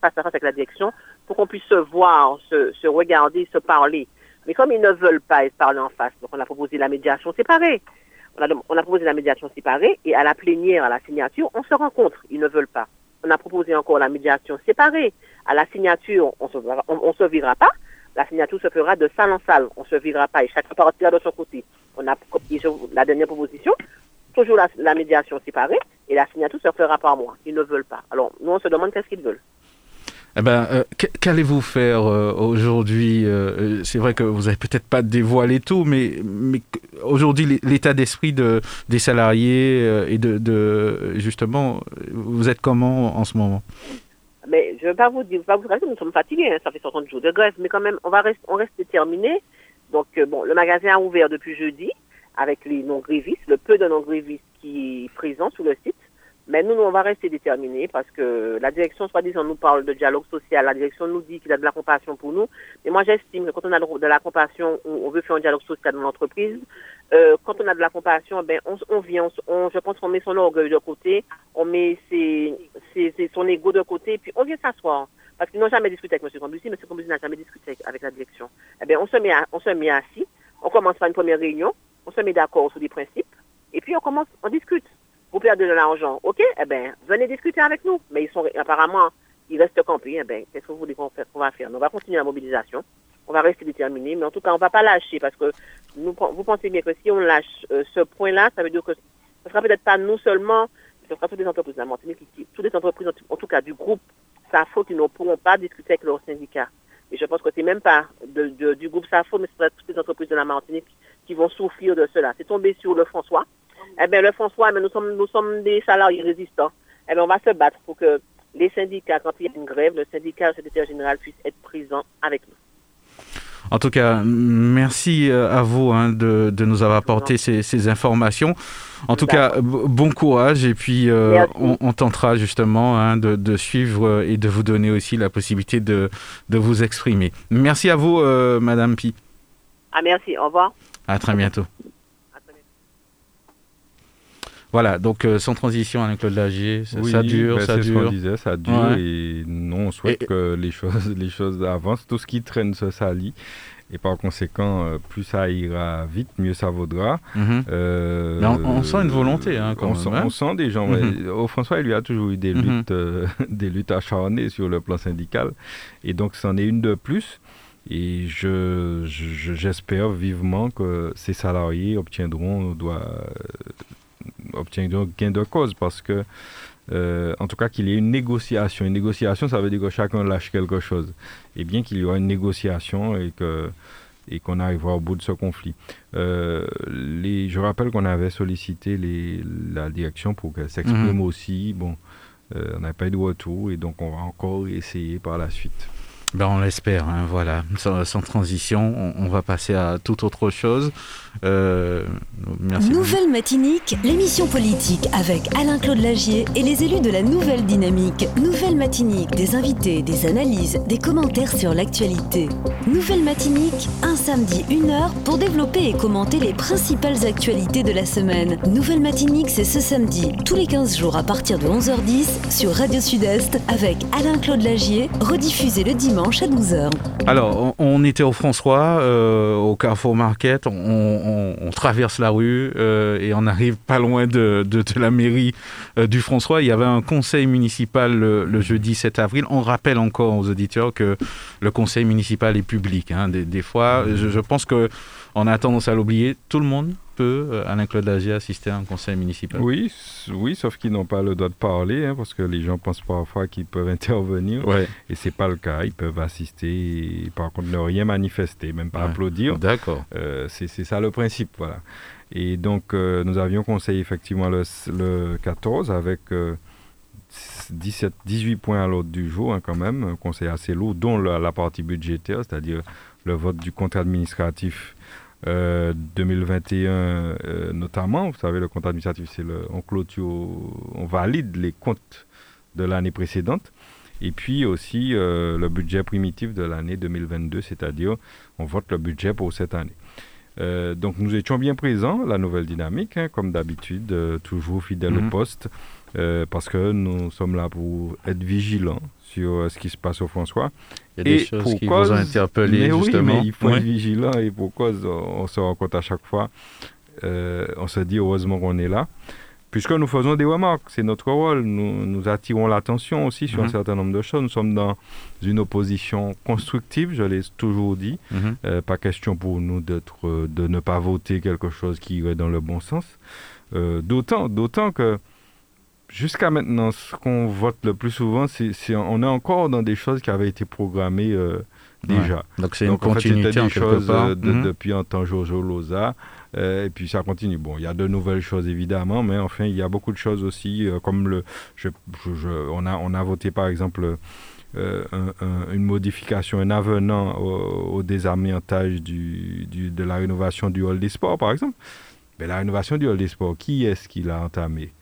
face à face avec la direction pour qu'on puisse se voir, se, se regarder, se parler. Mais comme ils ne veulent pas être parlés en face, donc on a proposé la médiation séparée. On a, on a proposé la médiation séparée et à la plénière, à la signature, on se rencontre. Ils ne veulent pas. On a proposé encore la médiation séparée. À la signature, on se, on, se vira pas. La signature se fera de salle en salle. On se vira pas et chacun partira de son côté. On a la dernière proposition, toujours la, la médiation séparée et la signature se fera par mois. Ils ne veulent pas. Alors, nous, on se demande qu'est-ce qu'ils veulent. Eh ben, euh, qu'allez-vous faire euh, aujourd'hui euh, C'est vrai que vous n'avez peut-être pas dévoilé tout, mais, mais aujourd'hui, l'état d'esprit de, des salariés et de, de, justement, vous êtes comment en ce moment? Mais je ne vais pas vous dire, pas vous nous sommes fatigués, hein, ça fait 60 jours de grève, mais quand même, on, va rester, on reste déterminés. Donc, bon, le magasin a ouvert depuis jeudi avec les non-grévistes, le peu de non-grévistes qui est présent sur le site. Mais nous, on va rester déterminés parce que la direction, soi-disant, nous parle de dialogue social. La direction nous dit qu'il a de la compassion pour nous. Mais moi, j'estime que quand on a de la compassion, on veut faire un dialogue social dans l'entreprise. Euh, quand on a de la compassion, ben, on, vient, je pense qu'on met son orgueil de côté, on met son ego de côté, puis on vient s'asseoir. Parce qu'ils n'ont jamais discuté avec M. Combussy, M. Combussy n'a jamais discuté avec, la direction. Eh bien, on se met assis, on commence par une première réunion, on se met d'accord sur des principes, et puis on commence, on discute vous perdez de l'argent, ok, eh bien, venez discuter avec nous. Mais ils sont apparemment, ils restent campés. Eh bien, qu'est-ce que vous voulez qu'on va faire? On va continuer la mobilisation. On va rester déterminés, mais en tout cas, on ne va pas lâcher parce que vous pensez bien que si on lâche euh, ce point-là, ça veut dire que ce ne sera peut-être pas nous seulement, ce sera toutes les entreprises de la Martinique, toutes les entreprises, en tout cas du groupe, ça faute, ils ne pourront pas discuter avec leurs syndicats. Et je pense que c'est même pas du groupe SAFO, mais c'est toutes les entreprises de la Martinique qui vont souffrir de cela. C'est tombé sur le François, eh bien, le François, mais nous sommes, nous sommes des salariés résistants. Eh bien, on va se battre pour que les syndicats, quand il y a une grève, le syndicat, le secrétaire général puisse être présent avec nous. En tout cas, merci euh, à vous hein, de, de, nous avoir apporté ces, ces informations. En tout cas, bon courage et puis euh, on, tentera justement hein, de, de, suivre et de vous donner aussi la possibilité de, de vous exprimer. Merci à vous, euh, Madame Pi. Ah, merci. Au revoir. À très bientôt. Voilà, donc euh, sans transition, Alain-Claude Lagier, ça, ça dure, ben, ça dure. Ce qu'on disait, ça dure et non, on souhaite que les choses, les choses avancent. Tout ce qui traîne se salit. Et par conséquent, euh, plus ça ira vite, mieux ça vaudra. Mhm. Euh, Mais on, sent une volonté, hein, quand on, même, sent, hein. on sent des gens. Au François, il lui a toujours eu des mhm. luttes, des luttes acharnées sur le plan syndical. Et donc, c'en est une de plus. Et je, j'espère vivement que ces salariés obtiendront, doit, obtiendront gain de cause parce que, euh, en tout cas, qu'il y ait une négociation. Une négociation, ça veut dire que chacun lâche quelque chose. Et bien qu'il y aura une négociation et que et qu'on arrivera au bout de ce conflit. Euh, les, je rappelle qu'on avait sollicité les, la direction pour qu'elle s'exprime mhm. aussi. Bon, euh, on n'a pas eu de retour et donc on va encore essayer par la suite. Ben on l'espère, hein, voilà. Sans, transition, on, va passer à toute autre chose. Euh, Nouvelle Matinique, l'émission politique avec Alain-Claude Lagier et les élus de la Nouvelle Dynamique. Nouvelle Matinique, des invités, des analyses, des commentaires sur l'actualité. Nouvelle Matinique, un samedi, une heure pour développer et commenter les principales actualités de la semaine. Nouvelle Matinique, c'est ce samedi, tous les 15 jours à partir de 11h10 sur Radio Sud-Est avec Alain-Claude Lagier, rediffusé le dimanche à 12h. Alors, on, était au François, euh, au Carrefour Market, on, traverse la rue euh, et on arrive pas loin de, la mairie euh, du François. Il y avait un conseil municipal le, jeudi 7 avril. On rappelle encore aux auditeurs que le conseil municipal est public. Hein. Des, fois, je, je pense qu'on a tendance à l'oublier. Tout le monde peut, euh, Alain-Claude Lagier, assister à un conseil municipal Oui, oui sauf qu'ils n'ont pas le droit de parler, hein, parce que les gens pensent parfois qu'ils peuvent intervenir. Et ce n'est pas le cas. Ils peuvent assister, et, par contre, ne rien manifester, même pas applaudir. D'accord. Euh, c'est ça le principe, voilà. Et donc, euh, nous avions conseillé effectivement le, le 14 avec 17, 18 points à l'ordre du jour, hein, quand même, un conseil assez lourd, dont la partie budgétaire, c'est-à-dire le vote du compte administratif 2021 notamment. Vous savez, le compte administratif, c'est le, on clôture, on valide les comptes de l'année précédente. Et puis aussi le budget primitif de l'année 2022, c'est-à-dire on vote le budget pour cette année. Euh, donc nous étions bien présents, la nouvelle dynamique, hein, comme d'habitude, euh, toujours fidèle au mhm. poste, euh, parce que nous sommes là pour être vigilants sur ce qui se passe au François. Il y a des choses qui cause, vous ont interpellé, justement. Oui, mais il faut être vigilant et pour cause, on se rend compte à chaque fois, on se dit heureusement qu'on est là puisque nous faisons des remarques, c'est notre rôle, nous, nous attirons l'attention aussi sur un mhm. certain nombre de choses. Nous sommes dans une opposition constructive, je l'ai toujours dit. Mhm. Euh, pas question pour nous d'être, de ne pas voter quelque chose qui irait dans le bon sens. Euh, d'autant, d'autant que jusqu'à maintenant, ce qu'on vote le plus souvent, c'est, on est encore dans des choses qui avaient été programmées euh, déjà. Donc c'est une continuité des choses mhm. depuis un temps Jojo Loza. Euh, et puis ça continue. Bon, il y a de nouvelles choses évidemment, mais enfin, il y a beaucoup de choses aussi, euh, comme le, je, on, a, on a voté par exemple euh, une modification, un avenant au, au désamiantage du, du, de la rénovation du hall des sports, par exemple. Mais la rénovation du hall des sports, qui est-ce qui l'a entamé?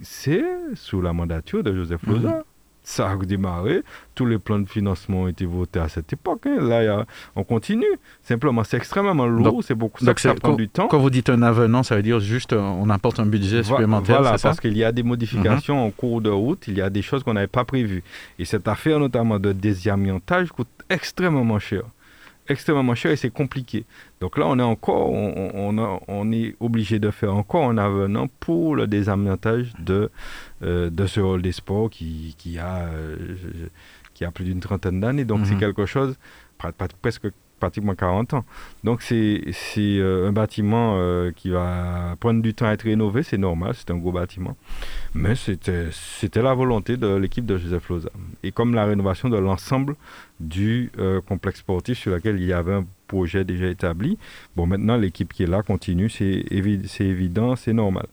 C'est sous la mandature de Joseph. Mhm ça a redémarré. Tous les plans de financement ont été votés à cette époque. Hein. Là, on continue. Simplement, c'est extrêmement lourd. C'est beaucoup ça, ça prend du temps. Quand vous dites un avenant, ça veut dire juste euh, on apporte un budget supplémentaire. Voilà, parce qu'il y a des modifications en cours de route. Il y a des choses qu'on n'avait pas prévues. Et cette affaire, notamment de désamiantage, coûte extrêmement cher extrêmement cher et c'est compliqué. Donc là, on est encore, on, on, est obligé de faire encore un avenant pour le désamiantage de, euh, de ce hall des sports qui, qui a, euh, qui a plus d'une trentaine d'années. Donc c'est mhm. quelque chose, presque pratiquement 40 ans. Donc c'est euh, un bâtiment euh, qui va prendre du temps à être rénové, c'est normal, c'est un gros bâtiment. Mais c'était la volonté de l'équipe de Joseph Loza. Et comme la rénovation de l'ensemble du euh, complexe sportif sur lequel il y avait un projet déjà établi, bon maintenant l'équipe qui est là continue, c'est évident, c'est normal.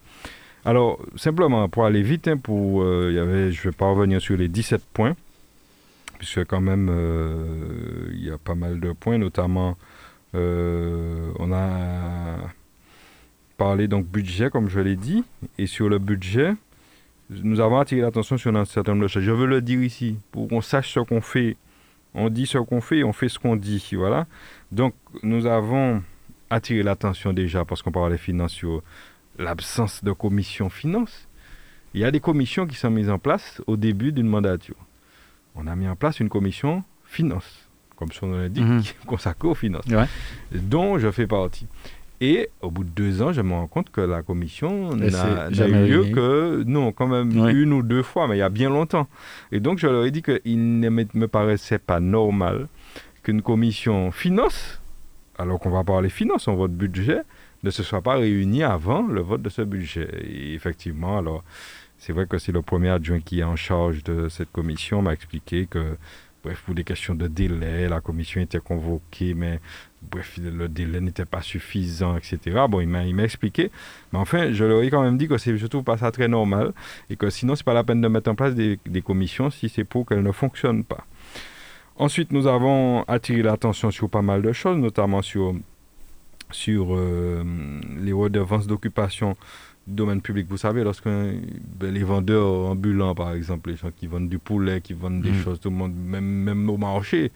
Alors simplement pour aller vite, hein, pour, y avait, je ne vais pas revenir sur les 17 points puisque quand même, euh, il y a pas mal de points, notamment, euh, on a parlé donc budget, comme je l'ai dit, et sur le budget, nous avons attiré l'attention sur un certain nombre de choses. Je veux le dire ici, pour qu'on sache ce qu'on fait. On dit ce qu'on fait et on fait ce qu'on dit, voilà. Donc, nous avons attiré l'attention déjà, parce qu'on parle des finances, l'absence de commission finance. Il y a des commissions qui sont mises en place au début d'une mandature on a mis en place une commission finance, comme son nom l'indique, mhm. consacrée aux finances, dont je fais partie. Et au bout de deux ans, je me rends compte que la commission n'a eu lieu que, non, quand même une ou deux fois, mais il y a bien longtemps. Et donc, je leur ai dit qu'il ne me paraissait pas normal qu'une commission finance, alors qu'on va parler finance, on vote budget, ne se soit pas réunie avant le vote de ce budget. Et effectivement, alors, c'est vrai que c'est le premier adjoint qui est en charge de cette commission, m'a expliqué que, bref, pour des questions de délai, la commission était convoquée, mais bref, le délai n'était pas suffisant, etc. Bon, il m'a expliqué. Mais enfin, je leur ai quand même dit que je trouve pas ça très normal et que sinon, c'est pas la peine de mettre en place des, commissions si c'est pour qu'elles ne fonctionnent pas. Ensuite, nous avons attiré l'attention sur pas mal de choses, notamment sur, sur euh, les redevances d'occupation domaine public. Vous savez, lorsque ben, les vendeurs ambulants, par exemple, les gens qui vendent du poulet, qui vendent des mm. choses, tout le monde, même, même au marché,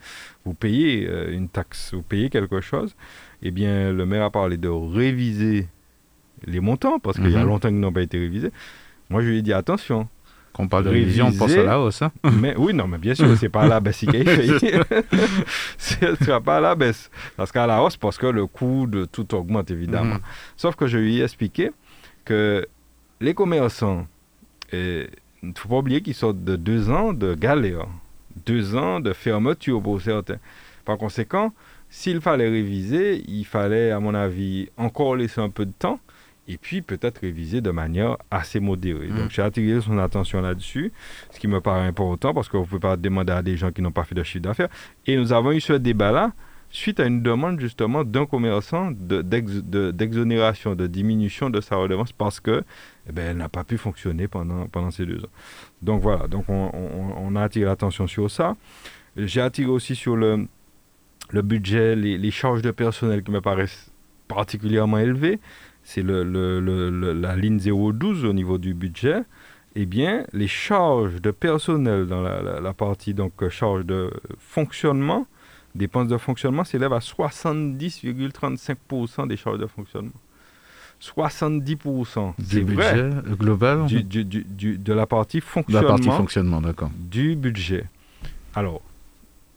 vous payez euh, une taxe, vous payez quelque chose. Eh bien, le maire a parlé de réviser les montants, parce qu'il y a mm-hmm. longtemps qu'ils n'ont pas été révisés. Moi, je lui ai dit attention. Quand on parle de révision, on pense à la hausse. Hein. mais, oui, non, mais bien sûr, c'est pas à la baisse Ce ne sera pas à la baisse. Parce qu'à la hausse, parce que le coût de tout augmente, évidemment. Mm-hmm. Sauf que je lui ai expliqué que les commerçants, il ne faut pas oublier qu'ils sortent de deux ans de galère, deux ans de fermeture pour certains. Par conséquent, s'il fallait réviser, il fallait, à mon avis, encore laisser un peu de temps et puis peut-être réviser de manière assez modérée. Mmh. Donc j'ai attiré son attention là-dessus, ce qui me paraît important parce que vous ne pouvez pas demander à des gens qui n'ont pas fait de chiffre d'affaires. Et nous avons eu ce débat-là suite à une demande justement d'un commerçant d'exonération, de, diminution de sa redevance parce que eh ben, elle n'a pas pu fonctionner pendant, pendant ces deux ans. Donc voilà, donc on, a attiré l'attention sur ça. J'ai attiré aussi sur le, le budget, les, charges de personnel qui me paraissent particulièrement élevé, c'est le, le- la ligne 012 au niveau du budget, eh bien, les charges de personnel dans la, la- la partie donc charges de fonctionnement, dépenses de fonctionnement, s'élèvent à 70,35% des charges de fonctionnement. 70%. Du vrai. budget global Du- du- du- du- de la partie La fonctionnement partie fonctionnement, d'accord. du budget. Alors,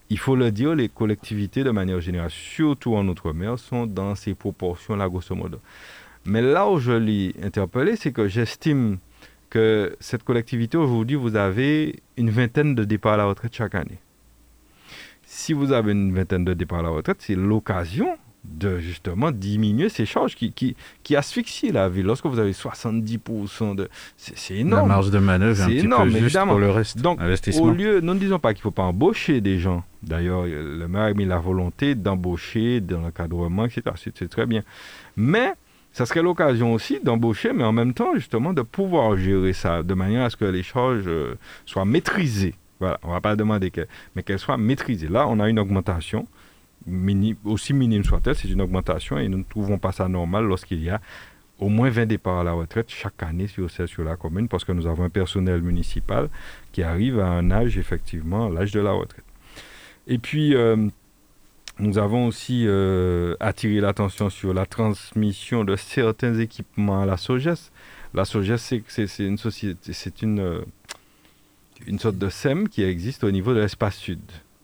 il faut le dire, les collectivités, de manière générale, surtout en Outre-mer, sont dans ces proportions-là, grosso modo. Mais là où je l'ai interpellé, c'est que j'estime que cette collectivité, aujourd'hui, vous avez une vingtaine de départs à la retraite chaque année. Si vous avez une vingtaine de départs à la retraite, c'est l'occasion de justement diminuer ces charges qui, qui, qui asphyxient la ville. Lorsque vous avez 70% de... C'est c'est La énorme. marge de manœuvre est un petit énorme, peu juste évidemment. pour le reste. Donc. Au lieu, nous ne disons pas qu'il ne faut pas embaucher des gens. D'ailleurs, le maire a mis la volonté d'embaucher dans l'encadrement, etc. C'est c'est très bien. Mais ça serait l'occasion aussi d'embaucher, mais en même temps, justement, de pouvoir gérer ça de manière à ce que les charges euh, soient maîtrisées. On ne va pas demander que, mais qu'elles soient maîtrisées. Là, on a une augmentation, aussi minime soit-elle, c'est une augmentation et nous ne trouvons pas ça normal lorsqu'il y a au moins 20 départs à la retraite chaque année sur, sur la commune parce que nous avons un personnel municipal qui arrive à un âge, effectivement, l'âge de la retraite. Et puis, euh, nous avons aussi euh, attiré l'attention sur la transmission de certains équipements à la SOGES. La SOGES, c'est une société, c'est une, euh, une sorte de SEM qui existe au niveau de l'espace sud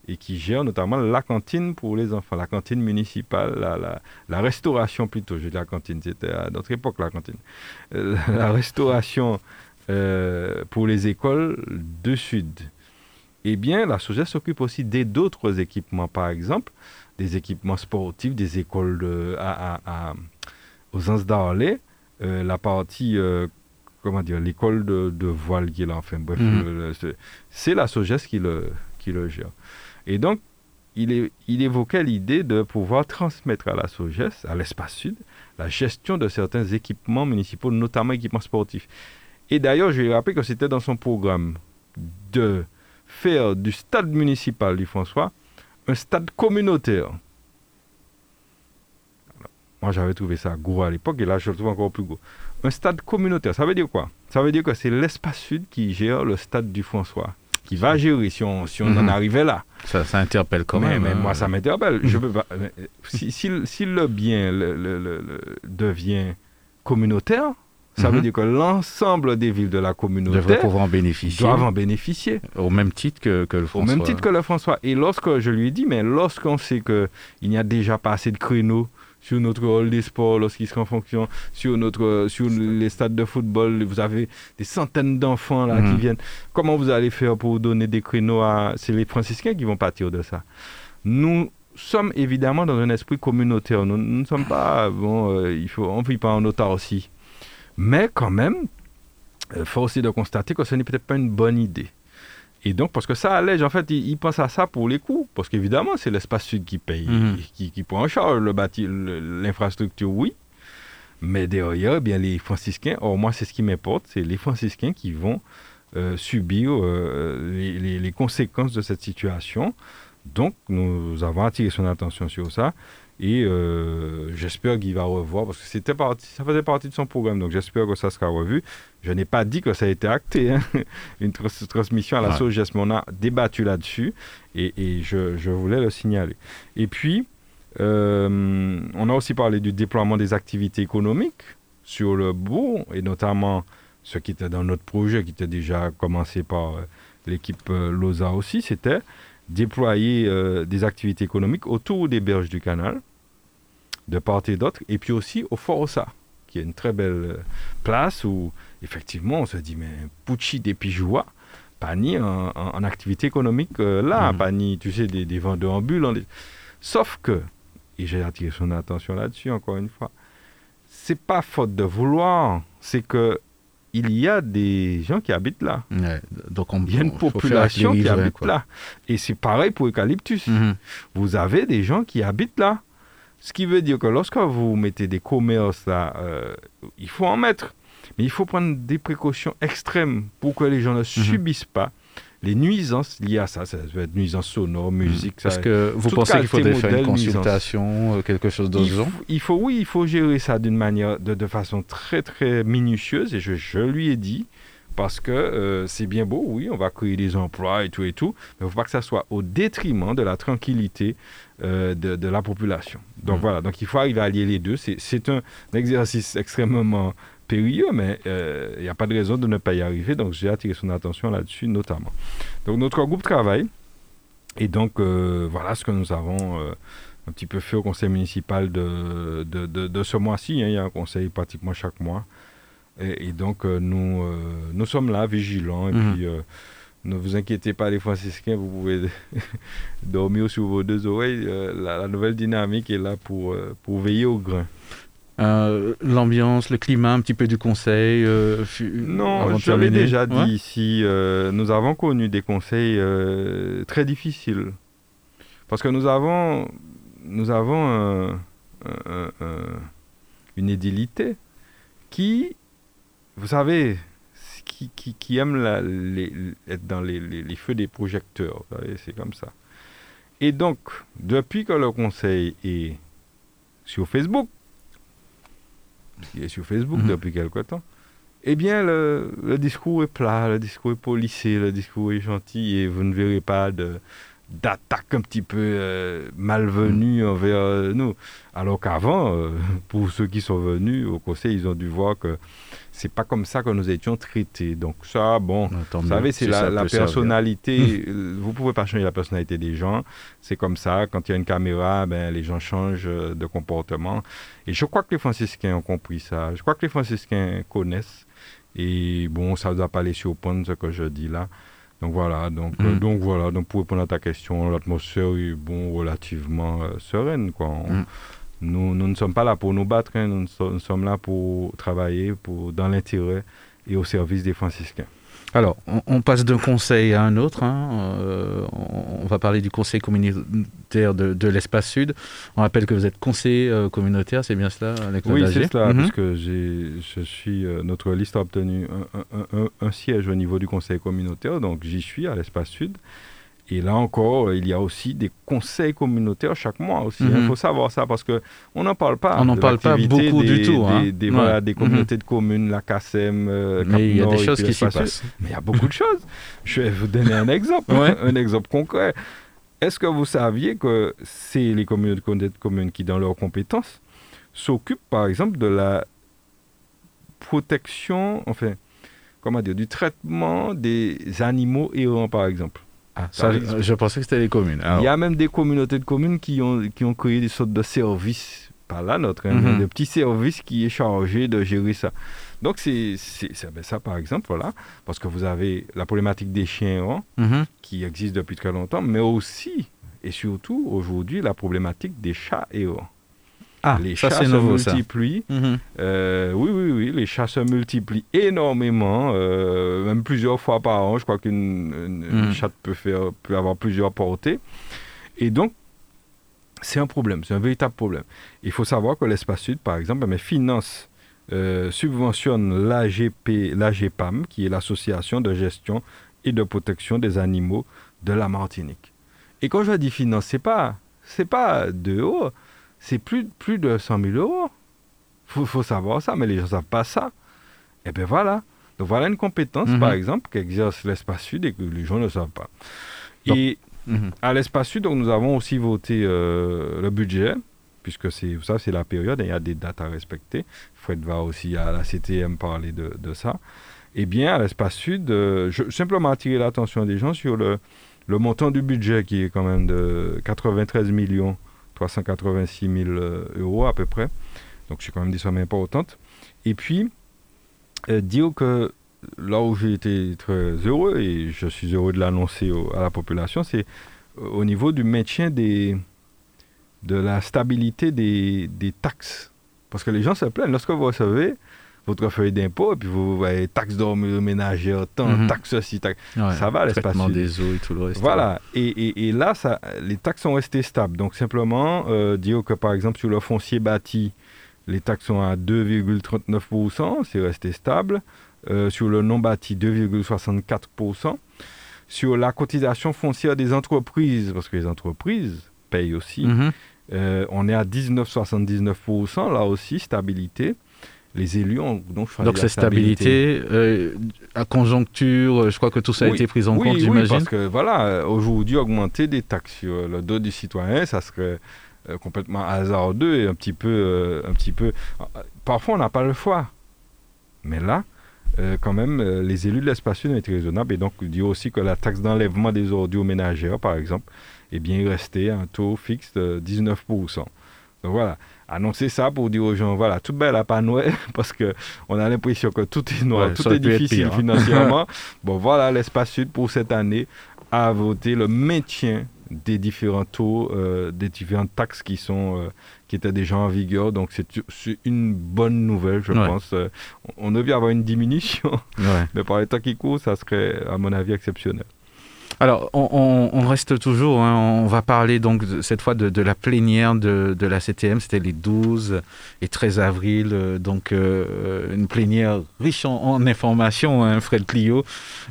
et qui gère notamment la cantine pour les enfants, la cantine municipale, la, restauration plutôt. Je dis la cantine, c'était à notre époque la cantine. Euh, la restauration euh, pour les écoles de sud. Eh bien, la SOGES s'occupe aussi des d'autres équipements, par exemple, des équipements sportifs, des écoles à, aux Anses d'Arlay, euh, la partie, comment dire, l'école de, de voile qui est là, enfin bref, Mhm. c'est- c'est la SOGES qui le, qui le gère. Et donc, il, est- il évoquait l'idée de pouvoir transmettre à la SOGES, à l'espace sud, la gestion de certains équipements municipaux, notamment équipements sportifs. Et d'ailleurs, je lui ai rappelé que c'était dans son programme de faire du stade municipal du François un stade communautaire. Alors, moi, j'avais trouvé ça gros à l'époque et là, je le trouve encore plus gros. Un stade communautaire, ça veut dire quoi? Ça veut dire que c'est l'espace sud qui gère le stade du François, qui va gérer si on, si on en Mhm. arrivait là. Ça, ça interpelle quand mais, même. mais hein. moi, ça m'interpelle. Je peux pas. mais, euh, Si, si le- si le bien le- le- le- le- devient communautaire, ça veut Mhm. dire que l'ensemble des villes de la communauté pouvoir en bénéficier doivent en bénéficier. au même titre que, que le Au François. même titre que le François. Et lorsque je lui ai dit, mais lorsqu'on sait qu'il n'y a déjà pas assez de créneaux sur notre hall des sports, lorsqu'il sera en fonction, sur, notre, sur les stades de football, vous avez des centaines d'enfants là qui Mhm. viennent. Comment vous allez faire pour donner des créneaux à... C'est les franciscains qui vont partir de ça. Nous sommes évidemment dans un esprit communautaire. Nous nous ne sommes pas... Bon, euh, il faut, on ne vit pas en autarcie. Mais quand même, il faut aussi de constater que ce n'est peut-être pas une bonne idée. Et donc, parce que ça allège, en fait, ils, ils pensent à ça pour les coûts. Parce qu'évidemment, c'est l'espace sud qui paye, Mhm. qui, qui prend en charge le bâti, l'infrastructure, oui. Mais derrière, eh bien, les franciscains, or moi, c'est ce qui m'importe, c'est les franciscains qui vont euh, subir euh, les, les- les conséquences de cette situation. Donc, nous avons attiré son attention sur ça. Et euh, j'espère qu'il va revoir, parce que c'était parti, ça faisait partie de son programme, donc j'espère que ça sera revu. Je n'ai pas dit que ça a été acté, hein, une trans- transmission à la Ouais. SOGES, mais on a débattu là-dessus, et, et je, je voulais le signaler. Et puis, euh, on a aussi parlé du déploiement des activités économiques sur le bourg, et notamment ce qui était dans notre projet, qui était déjà commencé par euh, l'équipe LOSA aussi, c'était déployer euh, des activités économiques autour des berges du canal, de part et d'autre, et puis aussi au Fort Ossa, qui est une très belle euh, place où, effectivement, on se dit, mais Pucci des Pijoua, pas ni en, en- en activité économique euh, là, Mhm. pas ni, tu sais, des, des vendeurs ambulants. des- Sauf que, et j'ai attiré son attention là-dessus encore une fois, c'est pas faute de vouloir, c'est que il y a des gens qui habitent là. Ouais, donc on, Il y a une population qui habite quoi. là. Et c'est pareil pour Eucalyptus. Mhm. Vous avez des gens qui habitent là. Ce qui veut dire que lorsque vous mettez des commerces là, euh, il faut en mettre. Mais il faut prendre des précautions extrêmes pour que les gens ne subissent pas les nuisances liées à ça. Ça peut être nuisances sonores, musique. Parce ça- que vous pensez qu'il faudrait faire une nuisance. consultation, euh, quelque chose ce il, il faut- oui, il faut gérer ça d'une manière, de, de façon très très minutieuse. Et je, je lui ai dit, parce que euh, c'est bien beau, oui, on va créer des emplois et tout et tout, mais il ne faut pas que ça soit au détriment de la tranquillité euh, de, de la population. Donc Mm. voilà, donc il faut arriver à allier les deux. C'est- un exercice extrêmement périlleux, mais euh, il n'y a pas de raison de ne pas y arriver. Donc j'ai attiré son attention là-dessus notamment. Donc notre groupe travaille. Et donc euh, voilà ce que nous avons euh, un petit peu fait au conseil municipal de, de, de- de ce mois-ci. hein. Il y a un conseil pratiquement chaque mois. Et, et donc euh, nous, euh, nous sommes là, vigilants. Et Mhm. puis euh, ne vous inquiétez pas les franciscains, vous pouvez dormir sur vos deux oreilles. La, la nouvelle dynamique est là pour, pour veiller au grain. Euh, L'ambiance, le climat, un petit peu du conseil euh, Non, terminer déjà dit Ouais ici, euh, nous avons connu des conseils très difficiles. Parce que nous avons, nous avons un- un- un- un- une édilité qui, vous savez, qui, qui, qui aime la- les- être dans les, les- les feux des projecteurs. C'est comme ça. Et donc, depuis que le conseil est sur Facebook, il est sur Facebook Mhm. depuis quelque temps, eh bien, le, le discours est plat, le discours est polissé, le discours est gentil et vous ne verrez pas de d'attaque un petit peu euh, malvenue envers euh, nous. Alors qu'avant, euh, pour ceux qui sont venus au conseil, ils ont dû voir que c'est pas comme ça que nous étions traités. Donc ça, bon, Tant vous savez, c'est si la, personnalité. euh, vous pouvez pas changer la personnalité des gens. C'est comme ça. Quand il y a une caméra, ben, les gens changent de comportement. Et je crois que les franciscains ont compris ça. Je crois que les franciscains connaissent. Et bon, ça ne doit pas les surprendre ce que je dis là. Donc voilà, donc, euh, Mm. donc voilà, donc pour répondre à ta question, l'atmosphère est bon, relativement euh, sereine. Quoi. On- Mm. nous, nous ne sommes pas là pour nous battre, hein. nous, nous sommes là pour travailler pour, dans l'intérêt et au service des franciscains. Alors, on, on passe d'un conseil à un autre. hein. Euh, on, on va parler du conseil communautaire de, de l'espace sud. On rappelle que vous êtes conseiller euh, communautaire, c'est bien cela, Oui, c'est cela, Mhm. puisque j'ai, je suis, euh, notre liste a obtenu un, un- un- un siège au niveau du conseil communautaire, donc j'y suis à l'espace sud. Et là encore, il y a aussi des conseils communautaires chaque mois aussi. Il Mhm. faut savoir ça parce que on n'en parle pas. On n'en parle pas beaucoup du des- tout, hein. Des, des- Ouais. voilà, des Mhm. communautés de communes, la CASEM, euh, Mais il y a des choses qui s'y passent. Mais il y a beaucoup de choses. Je vais vous donner un exemple, Ouais. un exemple concret. Est-ce que vous saviez que c'est les communautés de communes qui, dans leurs compétences, s'occupent, par exemple, de la protection, enfin, comment dire, du traitement des animaux errants, par exemple? Ah, Ça ça, existe. je pensais que c'était les communes. Alors, Il y a même des communautés de communes qui ont, qui ont créé des sortes de services, pas la nôtre, hein, des petits services qui est chargé de gérer ça. Donc, c'est ben, ça, par exemple, voilà, parce que vous avez la problématique des chiens errants, Mhm. qui existe depuis très longtemps, mais aussi et surtout aujourd'hui la problématique des chats errants. Ah, les ça chats se nouveau ça. multiplient. Mhm. Euh, oui, oui, oui, les chats se multiplient énormément, euh, même plusieurs fois par an. Je crois qu'une une- une Mhm. chatte peut, faire, peut avoir plusieurs portées. Et donc, c'est un problème, c'est un véritable problème. Il faut savoir que l'Espace Sud, par exemple, mais finance, euh, subventionne l'AGP, l'AGPAM, qui est l'Association de gestion et de protection des animaux de la Martinique. Et quand je dis finance, c'est pas, c'est pas 2 euros, c'est plus, plus de 100 000 euros. Il faut, savoir ça, mais les gens ne savent pas ça. Et bien voilà. Donc voilà une compétence, Mhm. par exemple, qu'exerce l'Espace Sud et que les gens ne savent pas. Donc- et Mhm. à l'Espace Sud, donc, nous avons aussi voté euh, le budget, puisque c'est ça, c'est la période, et il y a des dates à respecter. Fred va aussi à la CTM parler de, de ça. Eh bien, à l'Espace Sud, euh, je simplement attirer l'attention des gens sur le, le montant du budget qui est quand même de 93 millions 386 000 euh, euros à peu près. Donc c'est quand même des sommes importantes. Et puis, euh, dire que là où j'ai été très heureux, et je suis heureux de l'annoncer à la population, c'est euh, au niveau du maintien des, de la stabilité des, des taxes. Parce que les gens se plaignent. Lorsque vous recevez votre feuille d'impôt, et puis vous voyez taxes d'hommes ménagères, tant, Mhm. taxes ceci, taxes... Ouais, Ça va, l'espace Traitement des eaux et tout le reste. Voilà, et, et- et là, ça, les taxes sont restées stables. Donc simplement, euh, dire que par exemple sur le foncier bâti, les taxes sont à 2,39%, c'est resté stable. Euh, sur le non bâti, 2,64%. sur la cotisation foncière des entreprises, parce que les entreprises payent aussi. Mhm. Euh, on est à 19,79%, là aussi, stabilité. Les élus ont donc choisi Donc la c'est stabilité, euh, à conjoncture, euh, je crois que tout ça a été pris en oui, compte, oui, j'imagine. parce que voilà, euh, aujourd'hui, augmenter des taxes sur le dos du citoyen, ça serait euh, complètement hasardeux et un petit peu. euh, un petit peu... euh, Parfois, on n'a pas le choix. Mais là, euh, quand même, euh, les élus de l'espace ont été raisonnables et donc dire aussi que la taxe d'enlèvement des ordures ménagères, par exemple, est bien restée à un taux fixe de 19%. Donc voilà, annoncer ça pour dire aux gens, voilà, tout belle à pas noir, parce qu'on a l'impression que tout est noir, Ouais, tout est difficile pire, hein. financièrement. bon voilà, l'espace sud pour cette année a voté le maintien des différents taux, euh, des différentes taxes qui sont euh, qui étaient déjà en vigueur. Donc c'est c'est une bonne nouvelle, je Ouais. pense. Euh, on devait avoir une diminution, Ouais. mais par les temps qui courent, ça serait, à mon avis, exceptionnel. Alors, on, reste toujours, hein, on va parler donc cette fois de, la plénière de, la CTM, c'était les 12 et 13 avril, euh, donc euh, une plénière riche en, informations, hein, Fred Clio.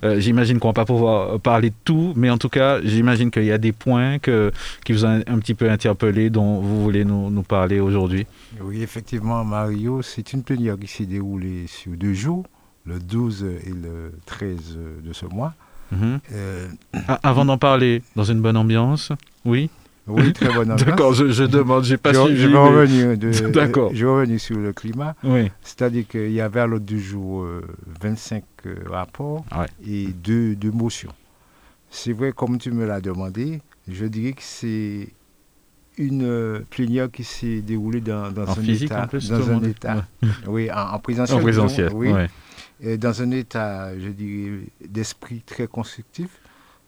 Euh, j'imagine qu'on va pas pouvoir parler de tout, mais en tout cas, j'imagine qu'il y a des points qui vous ont un petit peu interpellé, dont vous voulez nous, nous parler aujourd'hui. Oui, effectivement, Mario, c'est une plénière qui s'est déroulée sur deux jours, le 12 et le 13 de ce mois. Mhm. Euh, Ah, avant d'en parler, dans une bonne ambiance, oui oui, très bonne ambiance. D'accord, je, je demande, j'ai pas je, suivi. je vais revenir, de- D'accord. je vais revenir sur le climat. Oui, C'est-à-dire qu'il y avait à l'autre du jour euh, 25 euh, rapports Ouais. et deux, deux motions. C'est vrai, comme tu me l'as demandé, je dirais que c'est une euh, plénière qui s'est déroulée dans, dans en un physique état. en plus, dans un état Ouais. Oui, en, en présentiel. En présentiel, oui. ouais. Et dans un état, je dirais, d'esprit très constructif.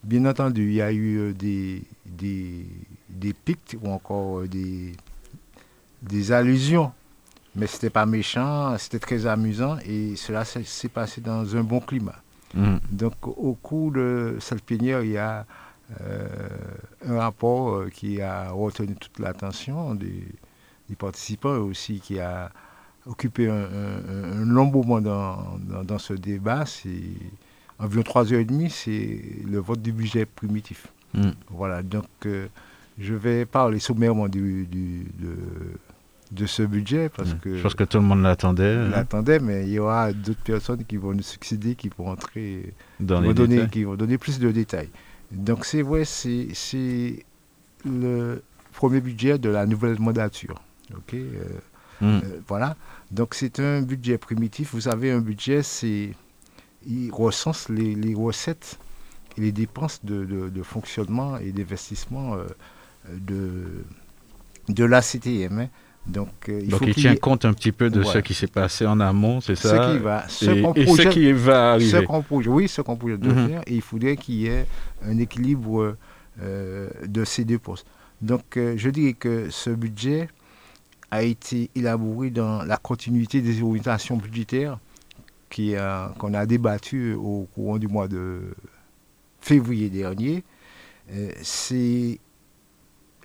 Bien entendu, il y a eu euh, des, des, des pics ou encore euh, des, des allusions, mais ce n'était pas méchant, c'était très amusant et cela s'est passé dans un bon climat. Mhm. Donc, au cours de cette plénière, il y a euh, un rapport qui a retenu toute l'attention des, des participants et aussi qui a occupé un, un- un long moment dans, dans- dans ce débat. C'est environ trois heures et demie, c'est le vote du budget primitif. Mhm. Voilà, donc euh, je vais parler sommairement du, du- de, de ce budget parce que Je pense que tout le monde l'attendait hein, l'attendait, mais il y aura d'autres personnes qui vont nous succéder, qui vont entrer dans qui les vont, donner, qui vont donner plus de détails. Donc c'est vrai, c'est c'est le premier budget de la nouvelle mandature. Ok, euh, Mhm. euh, voilà. Donc c'est un budget primitif. Vous savez, un budget, c'est il recense les, les recettes et les dépenses de, de- de fonctionnement et d'investissement euh, de, de la CTM. hein. Donc, euh, il Donc faut il tient compte un petit peu de Voilà. ce qui s'est passé en amont, c'est ce ça qui va, ce et, ce qui va ce qu'on projette- oui, ce qu'on projette de Mhm. faire, et il faudrait qu'il y ait un équilibre euh, de ces deux postes. Donc, euh, je dirais que ce budget a été élaboré dans la continuité des orientations budgétaires euh, qu'on a débattues au courant du mois de février dernier. Euh, c'est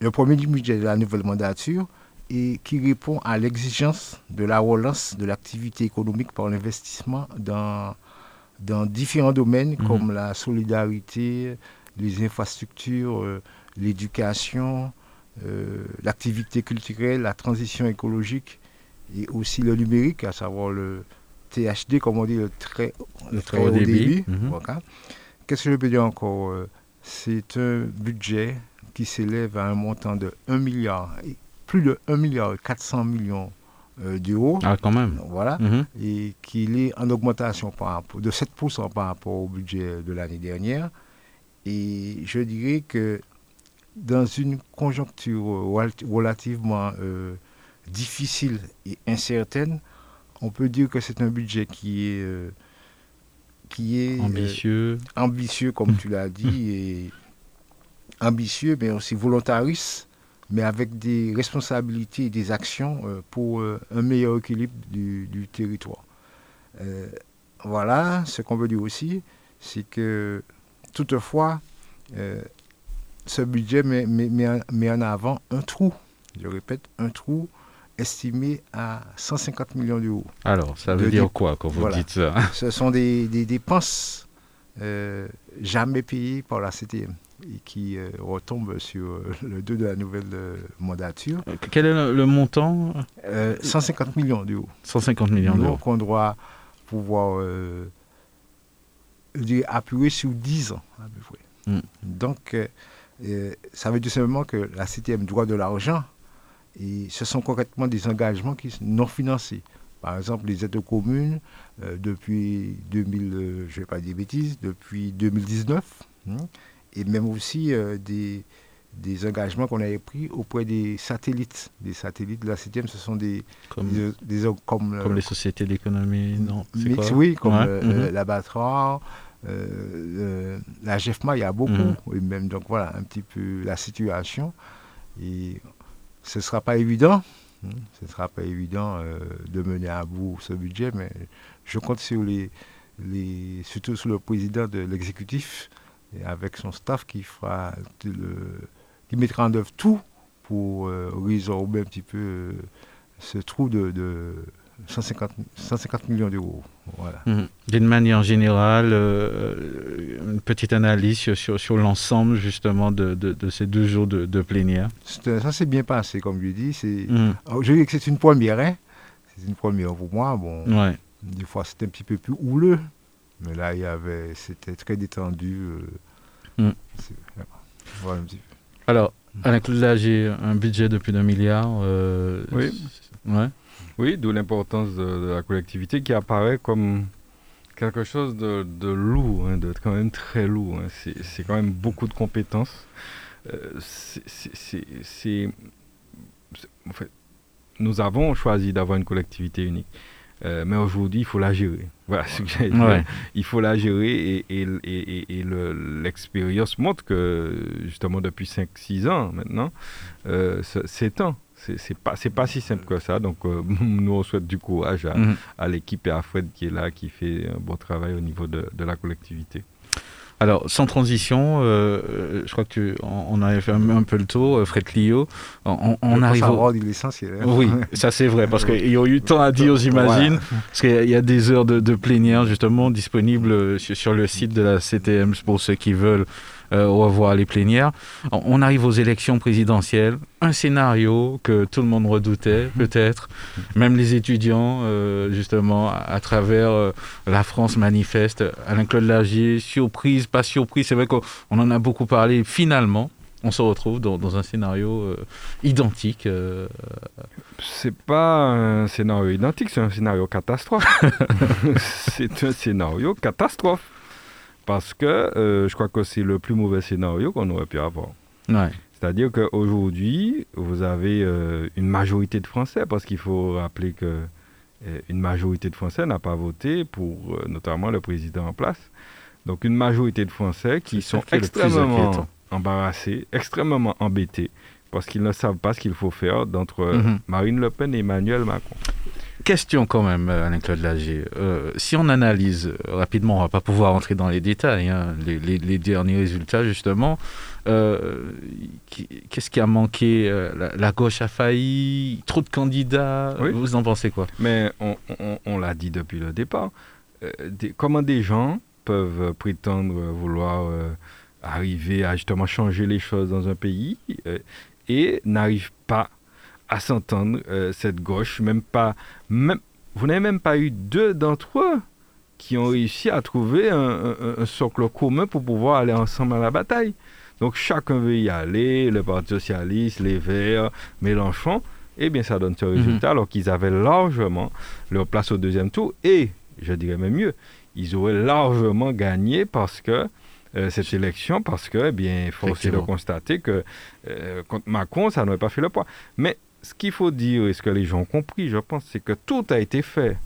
le premier budget de la nouvelle mandature et qui répond à l'exigence de la relance de l'activité économique par l'investissement dans, dans différents domaines Mhm. comme la solidarité, les infrastructures, euh, l'éducation, l'activité culturelle, la transition écologique et aussi le numérique, à savoir le THD, comme on dit, le très, Le très haut débit. Mhm. Voilà. Qu'est-ce que je peux dire encore euh, C'est un budget qui s'élève à un montant de 1 milliard, plus de 1 milliard et 400 millions euh, d'euros. Ah, quand même. Voilà. Mhm. Et qu'il est en augmentation par de 7% par rapport au budget de l'année dernière. Et je dirais que dans une conjoncture rel- relativement euh, difficile et incertaine, on peut dire que c'est un budget qui est, euh, qui est euh, Ambitieux. ambitieux, comme tu l'as dit, et ambitieux, mais aussi volontariste, mais avec des responsabilités et des actions pour un meilleur équilibre du, du territoire. Voilà, ce qu'on veut dire aussi, c'est que toutefois, ce budget met, met- met en- met en avant un trou, je répète, un trou estimé à 150 millions d'euros. Alors, ça veut de dire quoi quand vous voilà. dites ça? Ce sont des, des dépenses euh, jamais payés par la CTM et qui euh, retombe sur euh, le dos de la nouvelle mandature. Quel est le, le montant? Euh, 150 millions d'euros. 150 millions d'euros. Donc on doit pouvoir appuyer sur 10 ans à peu près. Mm. Donc ça veut dire simplement que la CTM doit de l'argent et ce sont concrètement des engagements qui sont non financés. Par exemple, les aides aux communes euh, depuis 2000, euh, je ne vais pas dire bêtises, depuis 2019, hein, et même aussi euh, des, des engagements qu'on avait pris auprès des satellites. Des satellites de la CTM, ce sont des, Comme, des, des- comme, euh, les sociétés d'économie, non c'est Mix, quoi? oui, comme Ouais, euh, mhm. euh, l'abattoir, euh, euh, la GEFMA, il y a beaucoup. Mhm. Et même, donc voilà, un petit peu la situation. Et ce ne sera pas évident. hein, Ce ne sera pas évident euh, de mener à bout ce budget, mais je compte sur les, les surtout sur le président de l'exécutif et avec son staff qui fera le- qui mettra en œuvre tout pour euh, résorber un petit peu ce trou de, de 150, 150 millions d'euros. Voilà. Mhm. D'une manière générale, euh, une petite analyse sur, sur, sur l'ensemble justement de, de, de ces deux jours de, de plénière. Ça s'est bien passé, comme je dis. Alors, je dis que c'est une première. Hein. C'est une première pour moi. Bon, Ouais. des fois c'était un petit peu plus houleux, mais là il y avait, c'était très détendu. euh, Mm. c'est- voilà un petit peu. Alors, Alain Claude Lagier, un budget de plus d'un milliard. euh, Oui. Ouais. Oui, d'où l'importance de, de la collectivité qui apparaît comme quelque chose de, de lourd, hein, de quand même très lourd. hein. C'est quand même beaucoup de compétences. Euh, c'est- en fait, nous avons choisi d'avoir une collectivité unique. Euh, mais aujourd'hui, il faut la gérer. Voilà ce que j'allais dire. Ouais. Il faut la gérer et, et, et- et- et le- l'expérience montre que, justement, depuis 5-6 ans maintenant, euh, ce- c'est temps. C'est pas, c'est pas si simple que ça. Donc, euh, nous, on souhaite du courage à, Mhm. à l'équipe et à Fred qui est là, qui fait un bon travail au niveau de, de la collectivité. Alors, sans transition, euh, je crois que tu, on, on avait fait un, un peu le tour, euh, Fred Clio. On, arrive au- avoir dit l'essentiel. hein. Oui, ça c'est vrai, parce qu'il y a eu tant à dire, j'imagine. Parce qu'il y a des heures de, de plénière, justement, disponibles euh, sur, sur le site de la CTM pour ceux qui veulent euh, revoir les plénières. On on arrive aux élections présidentielles. Un scénario que tout le monde redoutait, peut-être. Même les étudiants, euh, justement, à, travers euh, la France manifeste. Alain-Claude Lagier, surprise, pas surprise. C'est vrai qu'on on en a beaucoup parlé. Finalement, on se retrouve dans, dans un scénario euh, identique. euh, C'est pas un scénario identique, c'est un scénario catastrophe. c'est un scénario catastrophe. Parce que euh, je crois que c'est le plus mauvais scénario qu'on aurait pu avoir. ouais. C'est-à-dire qu'aujourd'hui, vous avez euh, une majorité de Français, parce qu'il faut rappeler que euh, une majorité de Français n'a pas voté pour notamment le président en place. Donc une majorité de Français qui sont extrêmement embarrassés, extrêmement embêtés, parce qu'ils ne savent pas ce qu'il faut faire d'entre euh, Mhm. Marine Le Pen et Emmanuel Macron. Question quand même, euh, Alain-Claude Lagier. Euh, si on analyse euh, rapidement, on va pas pouvoir entrer dans les détails, hein, les, les- les derniers résultats justement, euh, qu'est-ce qui a manqué la, la gauche a failli, trop de candidats, Oui. vous en pensez quoi? Mais on, on- on l'a dit depuis le départ. euh, des- comment des gens peuvent prétendre vouloir arriver à justement changer les choses dans un pays et n'arrivent pas à s'entendre, euh, cette gauche, même pas... Même, vous n'avez même pas eu deux d'entre eux qui ont réussi à trouver un, un- un socle commun pour pouvoir aller ensemble à la bataille. Donc chacun veut y aller, le Parti Socialiste, les Verts, Mélenchon, eh bien ça donne ce résultat alors qu'ils avaient largement leur place au deuxième tour et, je dirais même mieux, ils auraient largement gagné parce que euh, cette élection, parce que, eh bien, force est de Effectivement. constater que euh, contre Macron, ça n'aurait pas fait le poids. Mais ce qu'il faut dire et ce que les gens ont compris, je pense, c'est que tout a été fait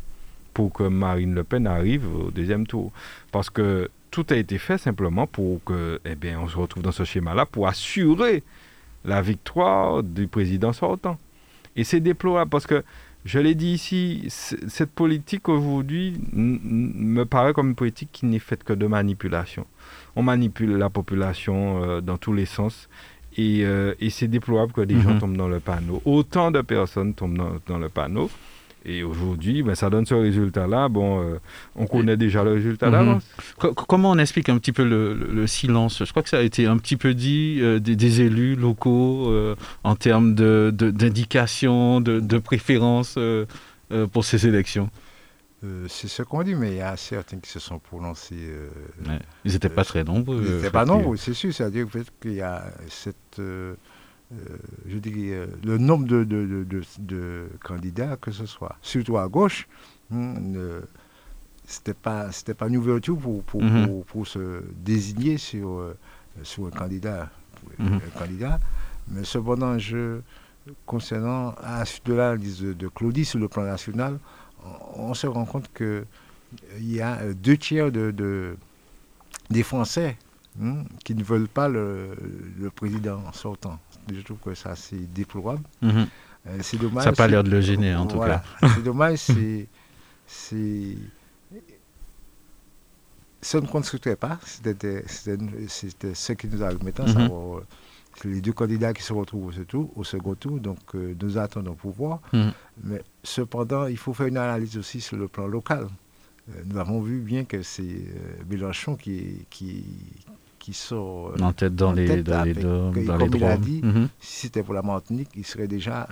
pour que Marine Le Pen arrive au deuxième tour. Parce que tout a été fait simplement pour que, eh bien, on se retrouve dans ce schéma-là pour assurer la victoire du président sortant. Et c'est déplorable parce que, je l'ai dit ici, cette politique aujourd'hui me paraît comme une politique qui n'est faite que de manipulation. On manipule la population euh, dans tous les sens et, euh, et c'est déplorable que des gens Mhm. tombent dans le panneau. Autant de personnes tombent dans, dans le panneau. et aujourd'hui, ben, ça donne ce résultat-là. Bon, euh, on connaît déjà le résultat là. Co- comment on explique un petit peu le, le- le silence? Je crois que ça a été un petit peu dit euh, des, des élus locaux en termes de- de- de, de, préférence euh, euh, pour ces élections. Euh, c'est ce qu'on dit, mais il y a certains qui se sont prononcés. euh, Ouais. Ils n'étaient pas très nombreux. Ils n'étaient pas nombreux, c'est sûr. C'est-à-dire qu'il y a cette. euh, je dirais, le nombre de, de- de- candidats, que ce soit, surtout à gauche, hein, c'était pas, c'était pas une ouverture pour, pour, Mhm. pour- pour se désigner sur, sur un candidat. Mhm. un candidat. Mais cependant, je, concernant à la suite de l'analyse de, de Claudie sur le plan national, on, se rend compte que il y a euh, deux tiers de, de- des Français hein, qui ne veulent pas le, le président sortant. Je trouve que ça, c'est déplorable. Mhm. Euh, c'est dommage. Ça n'a pas l'air de le gêner, en tout cas. C'est dommage, c'est. Ça ne construisait pas. C'était ce qui nous a maintenant, savoir, euh, c'est les deux candidats qui se retrouvent au second tour, au second tour donc euh, nous attendons pour voir. Mhm. Mais cependant, il faut faire une analyse aussi sur le plan local. Euh, nous avons vu bien que c'est euh, Mélenchon qui, qui, qui sort euh, En tête dans en les, tête dans les, dans les comme il a dit, Mhm. si c'était pour la Martinique, il serait déjà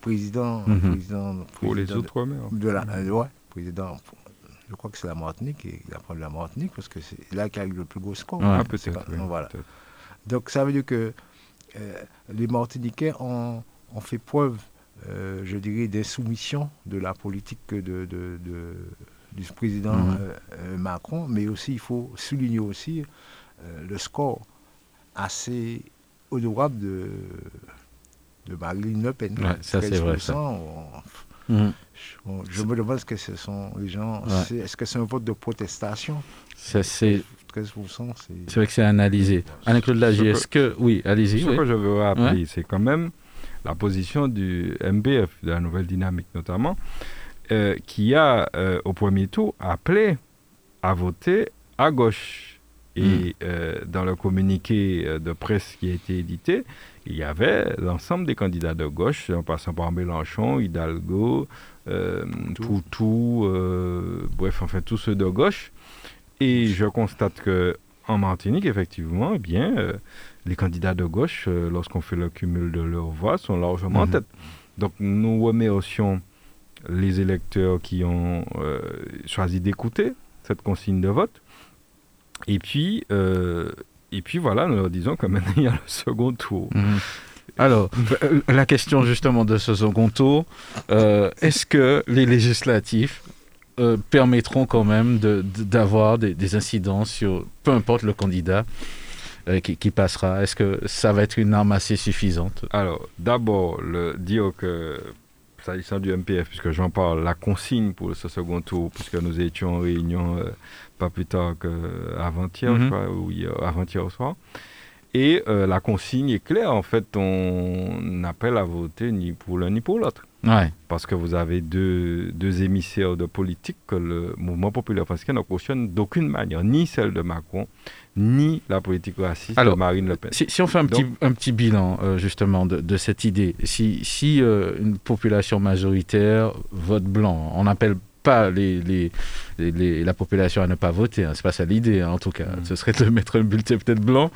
président, Mhm. président, Pour les président de- Outre-mer. de la, euh, ouais, président. Je crois que c'est la Martinique et il a pris la Martinique parce que c'est là qu'il y a eu le plus gros score. Ouais. Ah, C'est peut-être. pas- oui, voilà. peut-être. Donc ça veut dire que euh, les Martiniquais ont, ont fait preuve, euh, je dirais, d'insoumission de la politique de, de- de- du président Mhm. euh, euh, Macron, mais aussi il faut souligner aussi euh, le score assez honorable de, de Marine Le Pen. Ouais, ça, c'est vrai, ça. 13%, on- Mhm. je, je me demande ce que ce sont les gens. Ouais. Est-ce que c'est un vote de protestation? Ça, C'est 13%, c'est. c'est vrai que c'est analysé. Alain-Claude Lagier, Ce est-ce que... Oui, allez-y. Ce oui. que je veux rappeler, Ouais. c'est quand même la position du MBF, de la Nouvelle Dynamique notamment, euh, qui a, euh, au premier tour, appelé à voter à gauche. Hmm. Et euh, dans le communiqué de presse qui a été édité, il y avait l'ensemble des candidats de gauche, en passant par Mélenchon, Hidalgo, euh, Poutou, euh, bref, enfin tous ceux de gauche. Et je constate que en Martinique, effectivement, eh bien, euh, les candidats de gauche, euh, lorsqu'on fait le cumul de leurs voix, sont largement en Mhm. tête. Donc nous remercions les électeurs qui ont euh, choisi d'écouter cette consigne de vote. Et puis, et puis voilà, nous leur disons que maintenant il y a le second tour. Mhm. Alors, la question justement de ce second tour, est-ce que les législatifs euh, permettront quand même de- de- d'avoir des, des incidences sur peu importe le candidat euh, qui, qui passera Est-ce que ça va être une arme assez suffisante? Alors, d'abord, le dire que, s'agissant du MPF, puisque j'en parle, la consigne pour ce second tour, puisque nous étions en réunion euh, pas plus tard qu'avant-hier, je Mhm. crois, ou hier- avant-hier au soir. Et euh, la consigne est claire, en fait, on appelle à voter ni pour l'un ni pour l'autre. Ouais. Parce que vous avez deux, deux émissaires de politique que le mouvement populaire français ne cautionne d'aucune manière, ni celle de Macron, ni la politique raciste Alors, de Marine Le Pen. Si, si on fait un petit, un petit bilan euh, justement de, de cette idée, si, si euh, une population majoritaire vote blanc, on n'appelle pas les, les, les- les- la population à ne pas voter, hein, c'est pas ça l'idée hein, en tout cas, Mm. ce serait de mettre un bulletin peut-être blanc.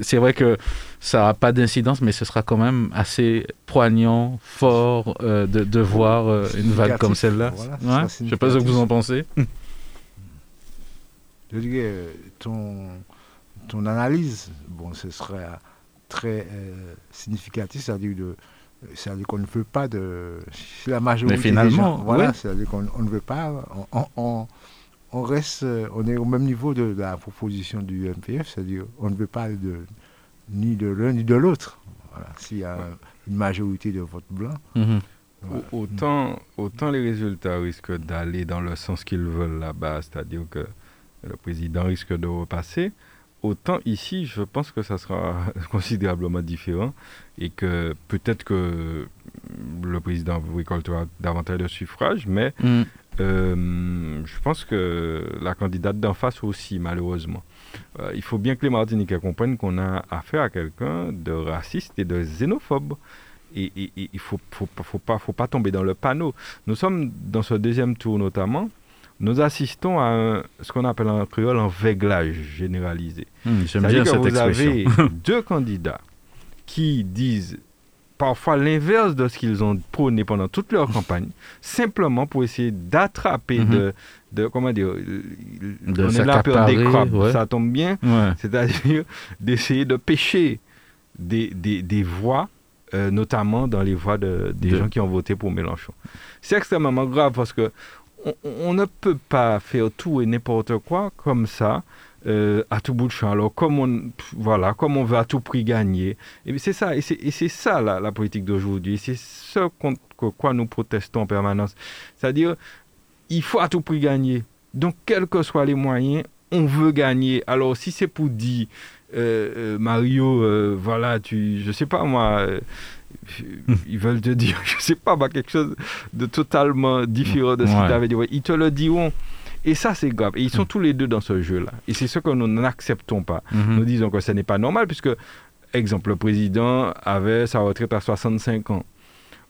C'est vrai que ça n'a pas d'incidence, mais ce sera quand même assez poignant, fort euh, de, de voir euh, une vague comme celle-là. voilà, Ouais, Je sais pas ce que vous en pensez. Je dirais, ton, ton analyse, bon, ce serait très euh, significatif, c'est-à-dire de- c'est-à-dire qu'on ne veut pas de... Si la majorité des finalement, gens- voilà, c'est-à-dire qu'on on ne veut pas... On, on- on- reste... euh, On est au même niveau de, la proposition du MPF, c'est-à-dire on ne veut pas de, ni de l'un ni de l'autre. Voilà, S'il y a une majorité de vote blanc, Mhm. voilà. Au- Autant, autant les résultats risquent d'aller dans le sens qu'ils veulent là-bas, c'est-à-dire que le président risque de repasser, autant ici, je pense que ça sera considérablement différent et que peut-être que le président récoltera davantage de suffrages, mais Mhm. Euh, je pense que la candidate d'en face aussi, malheureusement. Euh, il faut bien que les Martiniquais comprennent qu'on a affaire à quelqu'un de raciste et de xénophobe et il ne faut, faut, faut, pas, faut pas tomber dans le panneau. Nous sommes dans ce deuxième tour notamment, nous assistons à ce qu'on appelle en créole un véglage généralisé. Hum, J'aime bien que cette vous avez deux candidats qui disent parfois l'inverse de ce qu'ils ont prôné pendant toute leur campagne, simplement pour essayer d'attraper, Mhm. de, de, comment dire, De on est là des crabes, ouais. ça tombe bien, Ouais. c'est-à-dire d'essayer de pêcher des, des, des voix, euh, notamment dans les voix de, des De- gens qui ont voté pour Mélenchon. C'est extrêmement grave parce que on, on ne peut pas faire tout et n'importe quoi comme ça. Euh, à tout bout de champ. Alors, comme on, voilà, comme on veut à tout prix gagner, et c'est ça, et c'est, ça la, la politique d'aujourd'hui. C'est ce contre quoi nous protestons en permanence. C'est-à-dire, il faut à tout prix gagner. Donc, quels que soient les moyens, on veut gagner. Alors, si c'est pour dire, euh, euh, Mario, euh, voilà, tu, je sais pas moi, ils veulent te dire, je sais pas, bah, quelque chose de totalement différent de ce Ouais. qu'ils t'avaient dit. Ouais, Ils te le diront. Et ça, c'est grave. Et ils Mm. sont tous les deux dans ce jeu-là. Et c'est ce que nous n'acceptons pas. Mhm. Nous disons que ce n'est pas normal, puisque, exemple, le président avait sa retraite à 65 ans.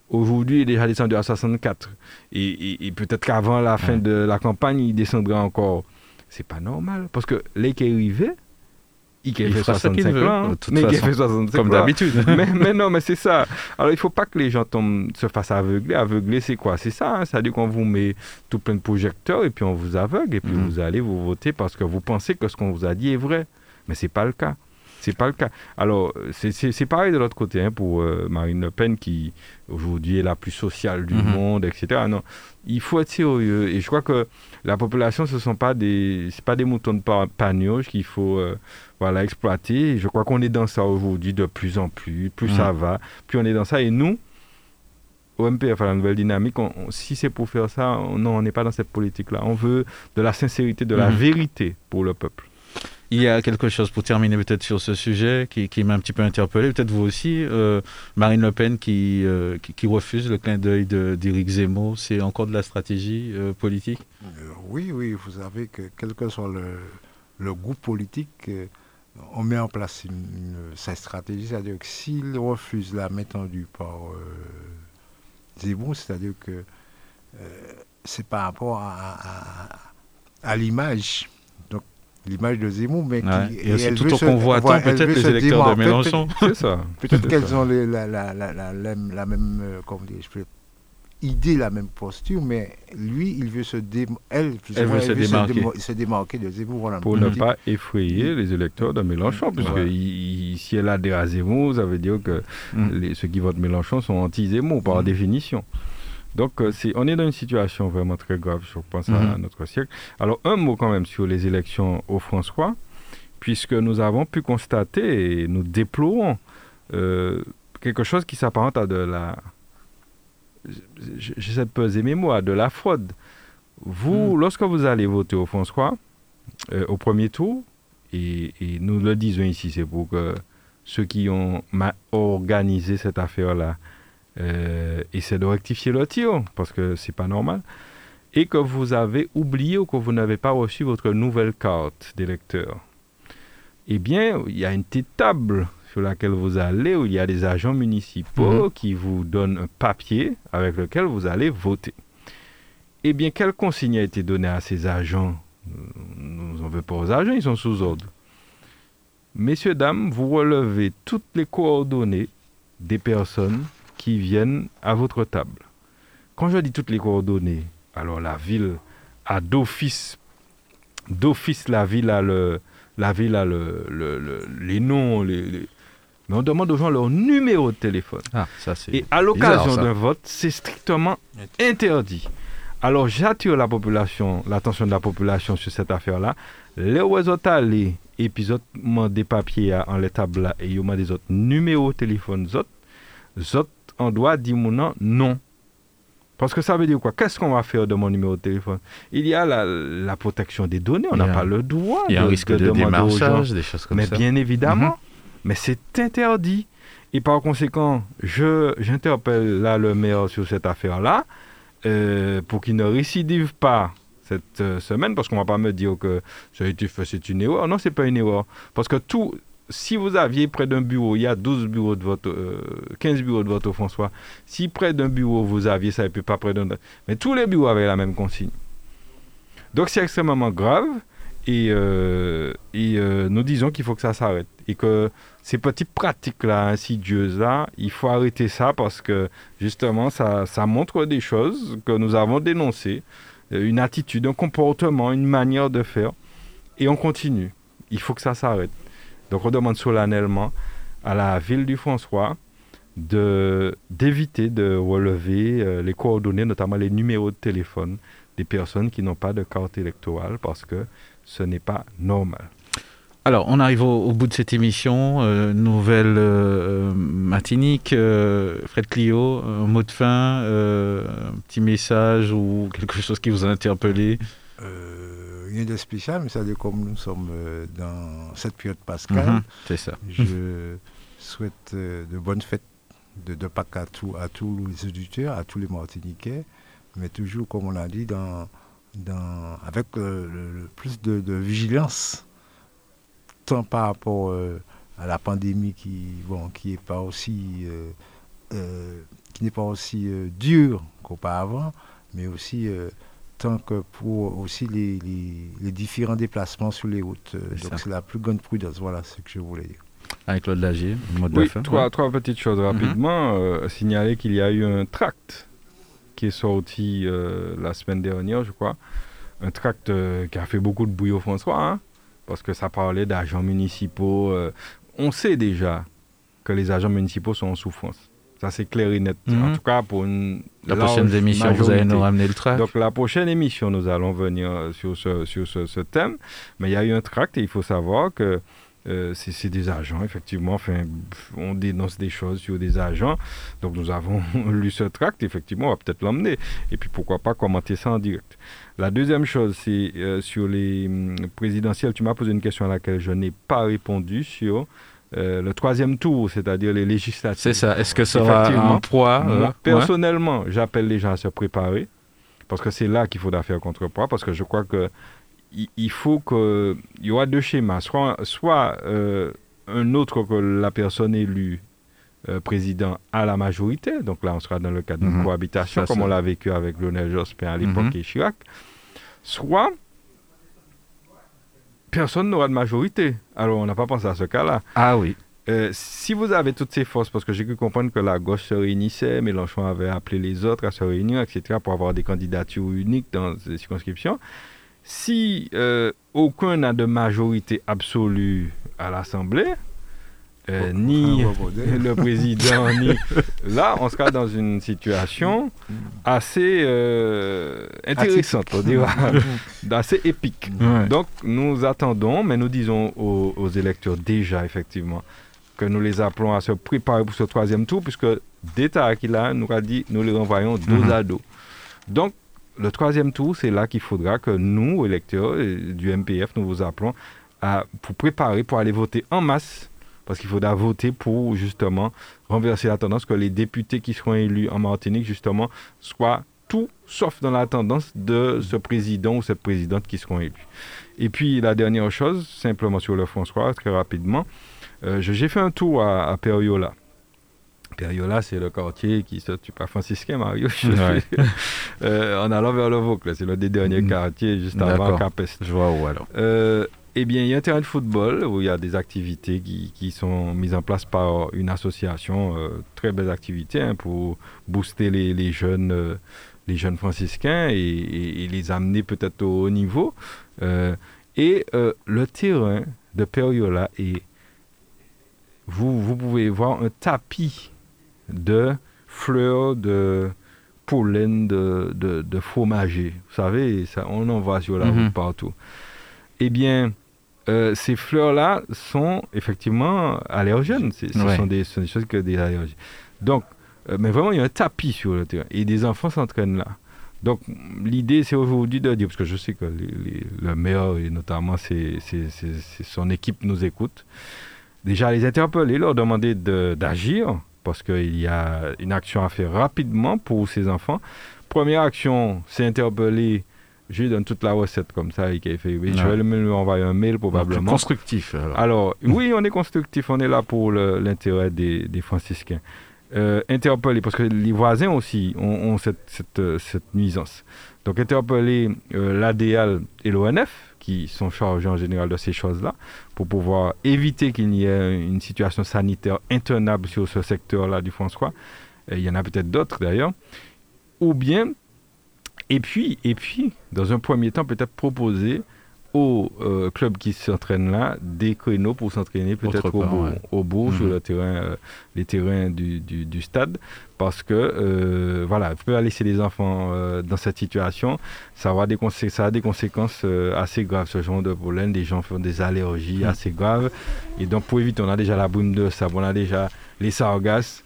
Aujourd'hui, il est déjà descendu à 64. Et, et- et peut-être qu'avant la fin de la campagne, il descendra encore. C'est pas normal. Parce que les qui arrivaient, il fait fera ce qu'il 65 veut, ans. mais fait 65 Comme d'habitude. mais, mais non, mais c'est ça. Alors, il faut pas que les gens tombent, se fassent aveugler. Aveugler, c'est quoi? C'est ça. hein. C'est-à-dire qu'on vous met tout plein de projecteurs et puis on vous aveugle et puis Mhm. vous allez vous voter parce que vous pensez que ce qu'on vous a dit est vrai. Mais c'est pas le cas. C'est pas le cas. Alors, c'est- pareil de l'autre côté hein, pour euh, Marine Le Pen qui aujourd'hui est la plus sociale du Mhm. monde, etc. Non, il faut être sérieux. Et je crois que la population, ce sont pas des, pas des moutons de pa- pagnoge qu'il faut euh, voilà, exploiter. Et je crois qu'on est dans ça aujourd'hui de plus en plus. Plus ça va, plus on est dans ça. Et nous, au MPF, à la nouvelle dynamique, on- on- si c'est pour faire ça, on- non, on n'est pas dans cette politique-là. On veut de la sincérité, de la Mhm. vérité pour le peuple. Il y a quelque chose pour terminer peut-être sur ce sujet qui, m'a un petit peu interpellé, peut-être vous aussi, euh, Marine Le Pen qui, euh, qui, refuse le clin d'œil d'Éric Zemmour, c'est encore de la stratégie euh, politique? Oui, oui, vous savez que quel que soit le, le groupe politique, on met en place sa stratégie, c'est-à-dire que s'il refuse la main tendue par Zemmour, c'est-à-dire que c'est par rapport à l'image. L'image de Zemmour, mais qui. Et aussi elle tout se- convoitant peut-être les électeurs de. Mélenchon. C'est ça. Peut-être qu'elles ont les- la, la, la, la, même, euh, comment dire, je peux- idée, la même posture, mais lui, il veut se dé- elle, veut se démarquer. se démarquer de Zemmour. Voilà, pour ne pas effrayer les électeurs de Mélenchon. Puisque Ouais. il- il- si elle adhère à Zemmour, ça veut dire que Mm. les- ceux qui votent Mélenchon sont anti-Zemmour par Mm. définition. Donc euh, on est dans une situation vraiment très grave, je pense, à Mhm. notre siècle. Alors un mot quand même sur les élections au François, puisque nous avons pu constater et nous déplorons euh, quelque chose qui s'apparente à de la... J'essaie de peser mes mots, à de la fraude. Vous, lorsque vous allez voter au François, euh, au premier tour, et, et nous le disons ici, c'est pour que ceux qui ont organisé cette affaire-là euh, essaient de rectifier le tir, parce que c'est pas normal, et que vous avez oublié ou que vous n'avez pas reçu votre nouvelle carte d'électeur. Eh bien, il y a une petite table sur laquelle vous allez, où il y a des agents municipaux Mhm. qui vous donnent un papier avec lequel vous allez voter. Eh bien, quelle consigne a été donnée à ces agents? Nous n'en veut pas aux agents, ils sont sous ordre. Messieurs, dames, vous relevez toutes les coordonnées des personnes qui viennent à votre table. Quand je dis toutes les coordonnées, alors la ville a d'office, d'office la ville a le, la ville a le, le- le- les noms, les, les- mais on demande aux gens leur numéro de téléphone. Ah, ça c'est. Et à l'occasion d'un vote, c'est strictement interdit. Alors j'attire la population, l'attention de la population sur cette affaire-là. Les oiseaux allés, épisode des papiers en les tables et il y a des autres numéros de téléphone, zot, zot, on doit dire nom, non. Parce que ça veut dire quoi? Qu'est-ce qu'on va faire de mon numéro de téléphone? Il y a la, la protection des données, on n'a pas le droit Il y a un risque de de, démarchage, des choses comme mais ça. bien évidemment, Mhm. mais c'est interdit. Et par conséquent, je j'interpelle là le maire sur cette affaire-là euh, pour qu'il ne récidive pas cette euh, semaine, parce qu'on ne va pas me dire que ça a été fait, c'est une erreur. Non, c'est pas une erreur. Parce que tout, si vous aviez près d'un bureau, il y a 12 bureaux de vote, 15 bureaux de vote au François, si près d'un bureau vous aviez ça et puis pas près d'un autre, mais tous les bureaux avaient la même consigne. Donc c'est extrêmement grave et, et nous disons qu'il faut que ça s'arrête et que ces petites pratiques-là insidieuses-là, il faut arrêter ça parce que justement, ça, ça montre des choses que nous avons dénoncées, euh, une attitude, un comportement, une manière de faire, et on continue. Il faut que ça s'arrête. Donc on demande solennellement à la ville du François de d'éviter de relever euh, les coordonnées, notamment les numéros de téléphone des personnes qui n'ont pas de carte électorale parce que ce n'est pas normal. Alors, on arrive au, bout de cette émission. Euh, nouvelle euh, matinique. Euh, Fred Clio, un mot de fin, un petit message ou quelque chose qui vous a interpellé? Rien de spécial, mais ça dire comme nous sommes dans cette période pascale. Mhm, c'est ça. Je souhaite de bonnes fêtes de, Pâques à, à tous les auditeurs, à tous les Martiniquais, mais toujours, comme on a dit, dans, dans, avec le, plus de vigilance par rapport euh, à la pandémie qui bon qui pas aussi euh, euh, qui n'est pas aussi dure qu'auparavant, mais aussi tant que pour aussi les, les, différents déplacements sur les routes. donc c'est la plus grande prudence. Voilà ce que je voulais dire. Avec Claude Lagier, mode oui, trois, trois petites choses mhm. rapidement. signaler qu'il y a eu un tract qui est sorti la semaine dernière, je crois. Un tract qui a fait beaucoup de bruit au François. Hein parce que ça parlait d'agents municipaux. Euh, on sait déjà que les agents municipaux sont en souffrance. Ça, c'est clair et net. Mhm. En tout cas, pour une. La prochaine émission, vous allez nous ramener le tract. Donc, la prochaine émission, nous allons venir sur ce, sur ce, thème. Mais il y a eu un tract et il faut savoir que euh, c'est des agents, effectivement. Enfin, on dénonce des choses sur des agents. Donc, nous avons lu ce tract. Effectivement, on va peut-être l'emmener. Et puis, pourquoi pas commenter ça en direct. La deuxième chose, c'est euh, sur les hum, présidentielles. Tu m'as posé une question à laquelle je n'ai pas répondu sur euh, le troisième tour, c'est-à-dire les législatives. C'est ça. Est-ce que ça aura un poids euh, Personnellement, j'appelle les gens à se préparer parce que c'est là qu'il faudra faire contrepoids parce que je crois que il faut qu'il y aura deux schémas. Soit, soit un autre que la personne élue président à la majorité. Donc là, on sera dans le cadre d'une mhm. cohabitation, comme on l'a vécu avec Lionel Jospin à l'époque mhm. et Chirac soit personne n'aura de majorité. Alors, on n'a pas pensé à ce cas-là. Ah oui. Euh, si vous avez toutes ces forces, parce que j'ai pu comprendre que la gauche se réunissait, Mélenchon avait appelé les autres à se réunir, etc., pour avoir des candidatures uniques dans ces circonscriptions, si euh, aucun n'a de majorité absolue à l'Assemblée, euh, ni le président, ni... Là, on sera dans une situation assez euh, intéressante, on dira, assez épique. Donc, nous attendons, mais nous disons aux, électeurs déjà, effectivement, que nous les appelons à se préparer pour ce troisième tour, puisque d'État qu'il a, nous a dit, nous les renvoyons dos mhm. à dos. Donc, le troisième tour, c'est là qu'il faudra que nous, électeurs du MPF, nous vous appelons à, pour préparer, pour aller voter en masse parce qu'il faudra voter pour justement renverser la tendance que les députés qui seront élus en Martinique, justement, soient tout sauf dans la tendance de ce président ou cette présidente qui seront élus. Et puis la dernière chose, simplement sur le François, très rapidement, euh, j'ai fait un tour à, Periola. Periola, c'est le quartier qui se tue pas franciscain, Mario. euh, en allant vers le Vaucluse, c'est l'un des derniers mm. quartiers juste avant Capest. Je vois où alors. Euh, eh bien, il y a un terrain de football où il y a des activités qui, sont mises en place par une association, euh, très belles activités hein, pour booster les, jeunes, euh, les jeunes franciscains et, les amener peut-être au haut niveau. Euh, et le terrain de Periola est, vous, vous pouvez voir un tapis de fleurs, de pollen, de, de, fromager. Vous savez, ça, on en voit sur la mhm. route partout. Eh bien, euh, ces fleurs-là sont effectivement allergènes. Ce, sont des, choses que des allergies. Donc, euh, mais vraiment, il y a un tapis sur le terrain et des enfants s'entraînent là. Donc, l'idée, c'est aujourd'hui de dire, parce que je sais que le maire et notamment son équipe nous écoute, déjà les interpeller, leur demander d'agir, parce qu'il y a une action à faire rapidement pour ces enfants. Première action, c'est interpeller je lui donne toute la recette comme ça et fait. Je vais lui envoyer un mail probablement. Constructif. Alors. oui, on est constructif. On est là pour l'intérêt des, des, franciscains. Euh, interpeller, parce que les voisins aussi ont, cette, cette, cette, nuisance. Donc interpeller euh, l'ADL et l'ONF, qui sont chargés en général de ces choses-là, pour pouvoir éviter qu'il n'y ait une situation sanitaire intenable sur ce secteur-là du François. il y en a peut-être d'autres d'ailleurs. Ou bien et puis, et puis, dans un premier temps, peut-être proposer aux euh, clubs qui s'entraînent là des créneaux pour s'entraîner peut-être au, bout, sur mhm. le terrain, euh, les terrains du, du, stade. Parce que euh, voilà, pouvez laisser les enfants dans cette situation, ça, aura des ça a des conséquences assez graves, ce genre de pollen, des gens font des allergies mhm. assez graves. Et donc pour éviter, on a déjà la boum de sable, on a déjà les sargasses,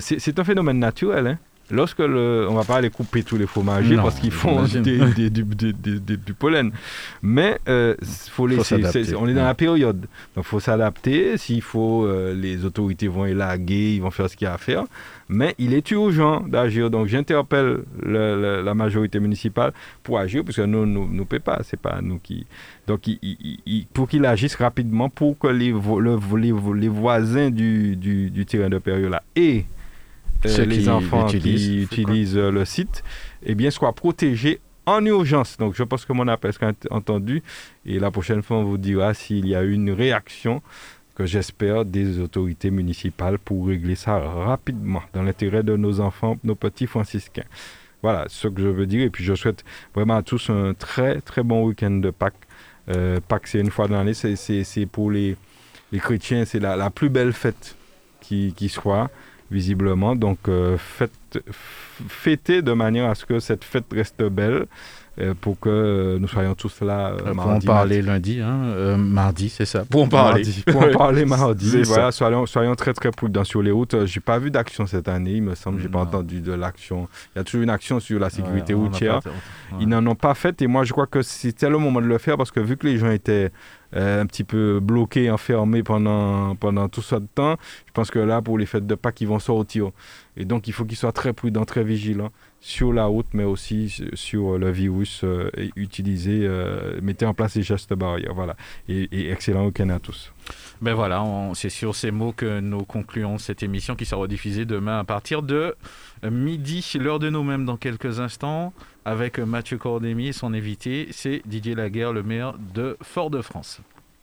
c'est un phénomène naturel, hein lorsque le, on va pas aller couper tous les fromagers parce qu'ils font du, pollen, mais euh, faut laisser, on est dans la période, donc faut s'adapter. S'il faut, euh, les autorités vont élaguer, ils vont faire ce qu'il y a à faire, mais il est urgent d'agir. Donc j'interpelle la majorité municipale pour agir, parce que nous nous, nous paie pas, c'est pas nous qui. Donc il, pour qu'il agisse rapidement pour que les, les, voisins du, du, terrain de période là et euh, les enfants qui utilisent euh, le site, eh bien, soient protégés en urgence. Donc, je pense que mon appel sera entendu. Et la prochaine fois, on vous dira s'il y a une réaction que j'espère des autorités municipales pour régler ça rapidement dans l'intérêt de nos enfants, nos petits franciscains. Voilà ce que je veux dire. Et puis, je souhaite vraiment à tous un très, très bon week-end de Pâques. Euh, Pâques, c'est une fois dans l'année. C'est pour les, les chrétiens, c'est la, la, plus belle fête qui, qui soit visiblement. Donc, euh, faites, fêtez de manière à ce que cette fête reste belle. Euh, pour que euh, nous soyons tous là euh, Pour en parler lundi, hein, mardi, c'est ça. Pour en parler. pour en parler mardi. voilà, soyons, soyons, très très prudents sur les routes. J'ai pas vu d'action cette année, il me semble. J'ai pas entendu de l'action. Il y a toujours une action sur la sécurité routière. Ils n'en ont pas fait et moi je crois que c'était le moment de le faire parce que vu que les gens étaient un petit peu bloqués, enfermés pendant, pendant tout ce temps. Je pense que là, pour les fêtes de Pâques, ils vont sortir. Et donc, il faut qu'ils soient très prudents, très vigilants sur la route, mais aussi sur le virus. Euh, utilisez, euh, mettez en place les gestes barrières. Voilà. Et, excellent week-end à tous. Ben voilà, c'est sur ces mots que nous concluons cette émission qui sera diffusée demain à partir de midi, l'heure de nous-mêmes dans quelques instants, avec Mathieu Cordémy et son invité, c'est Didier Laguerre, le maire de Fort-de-France.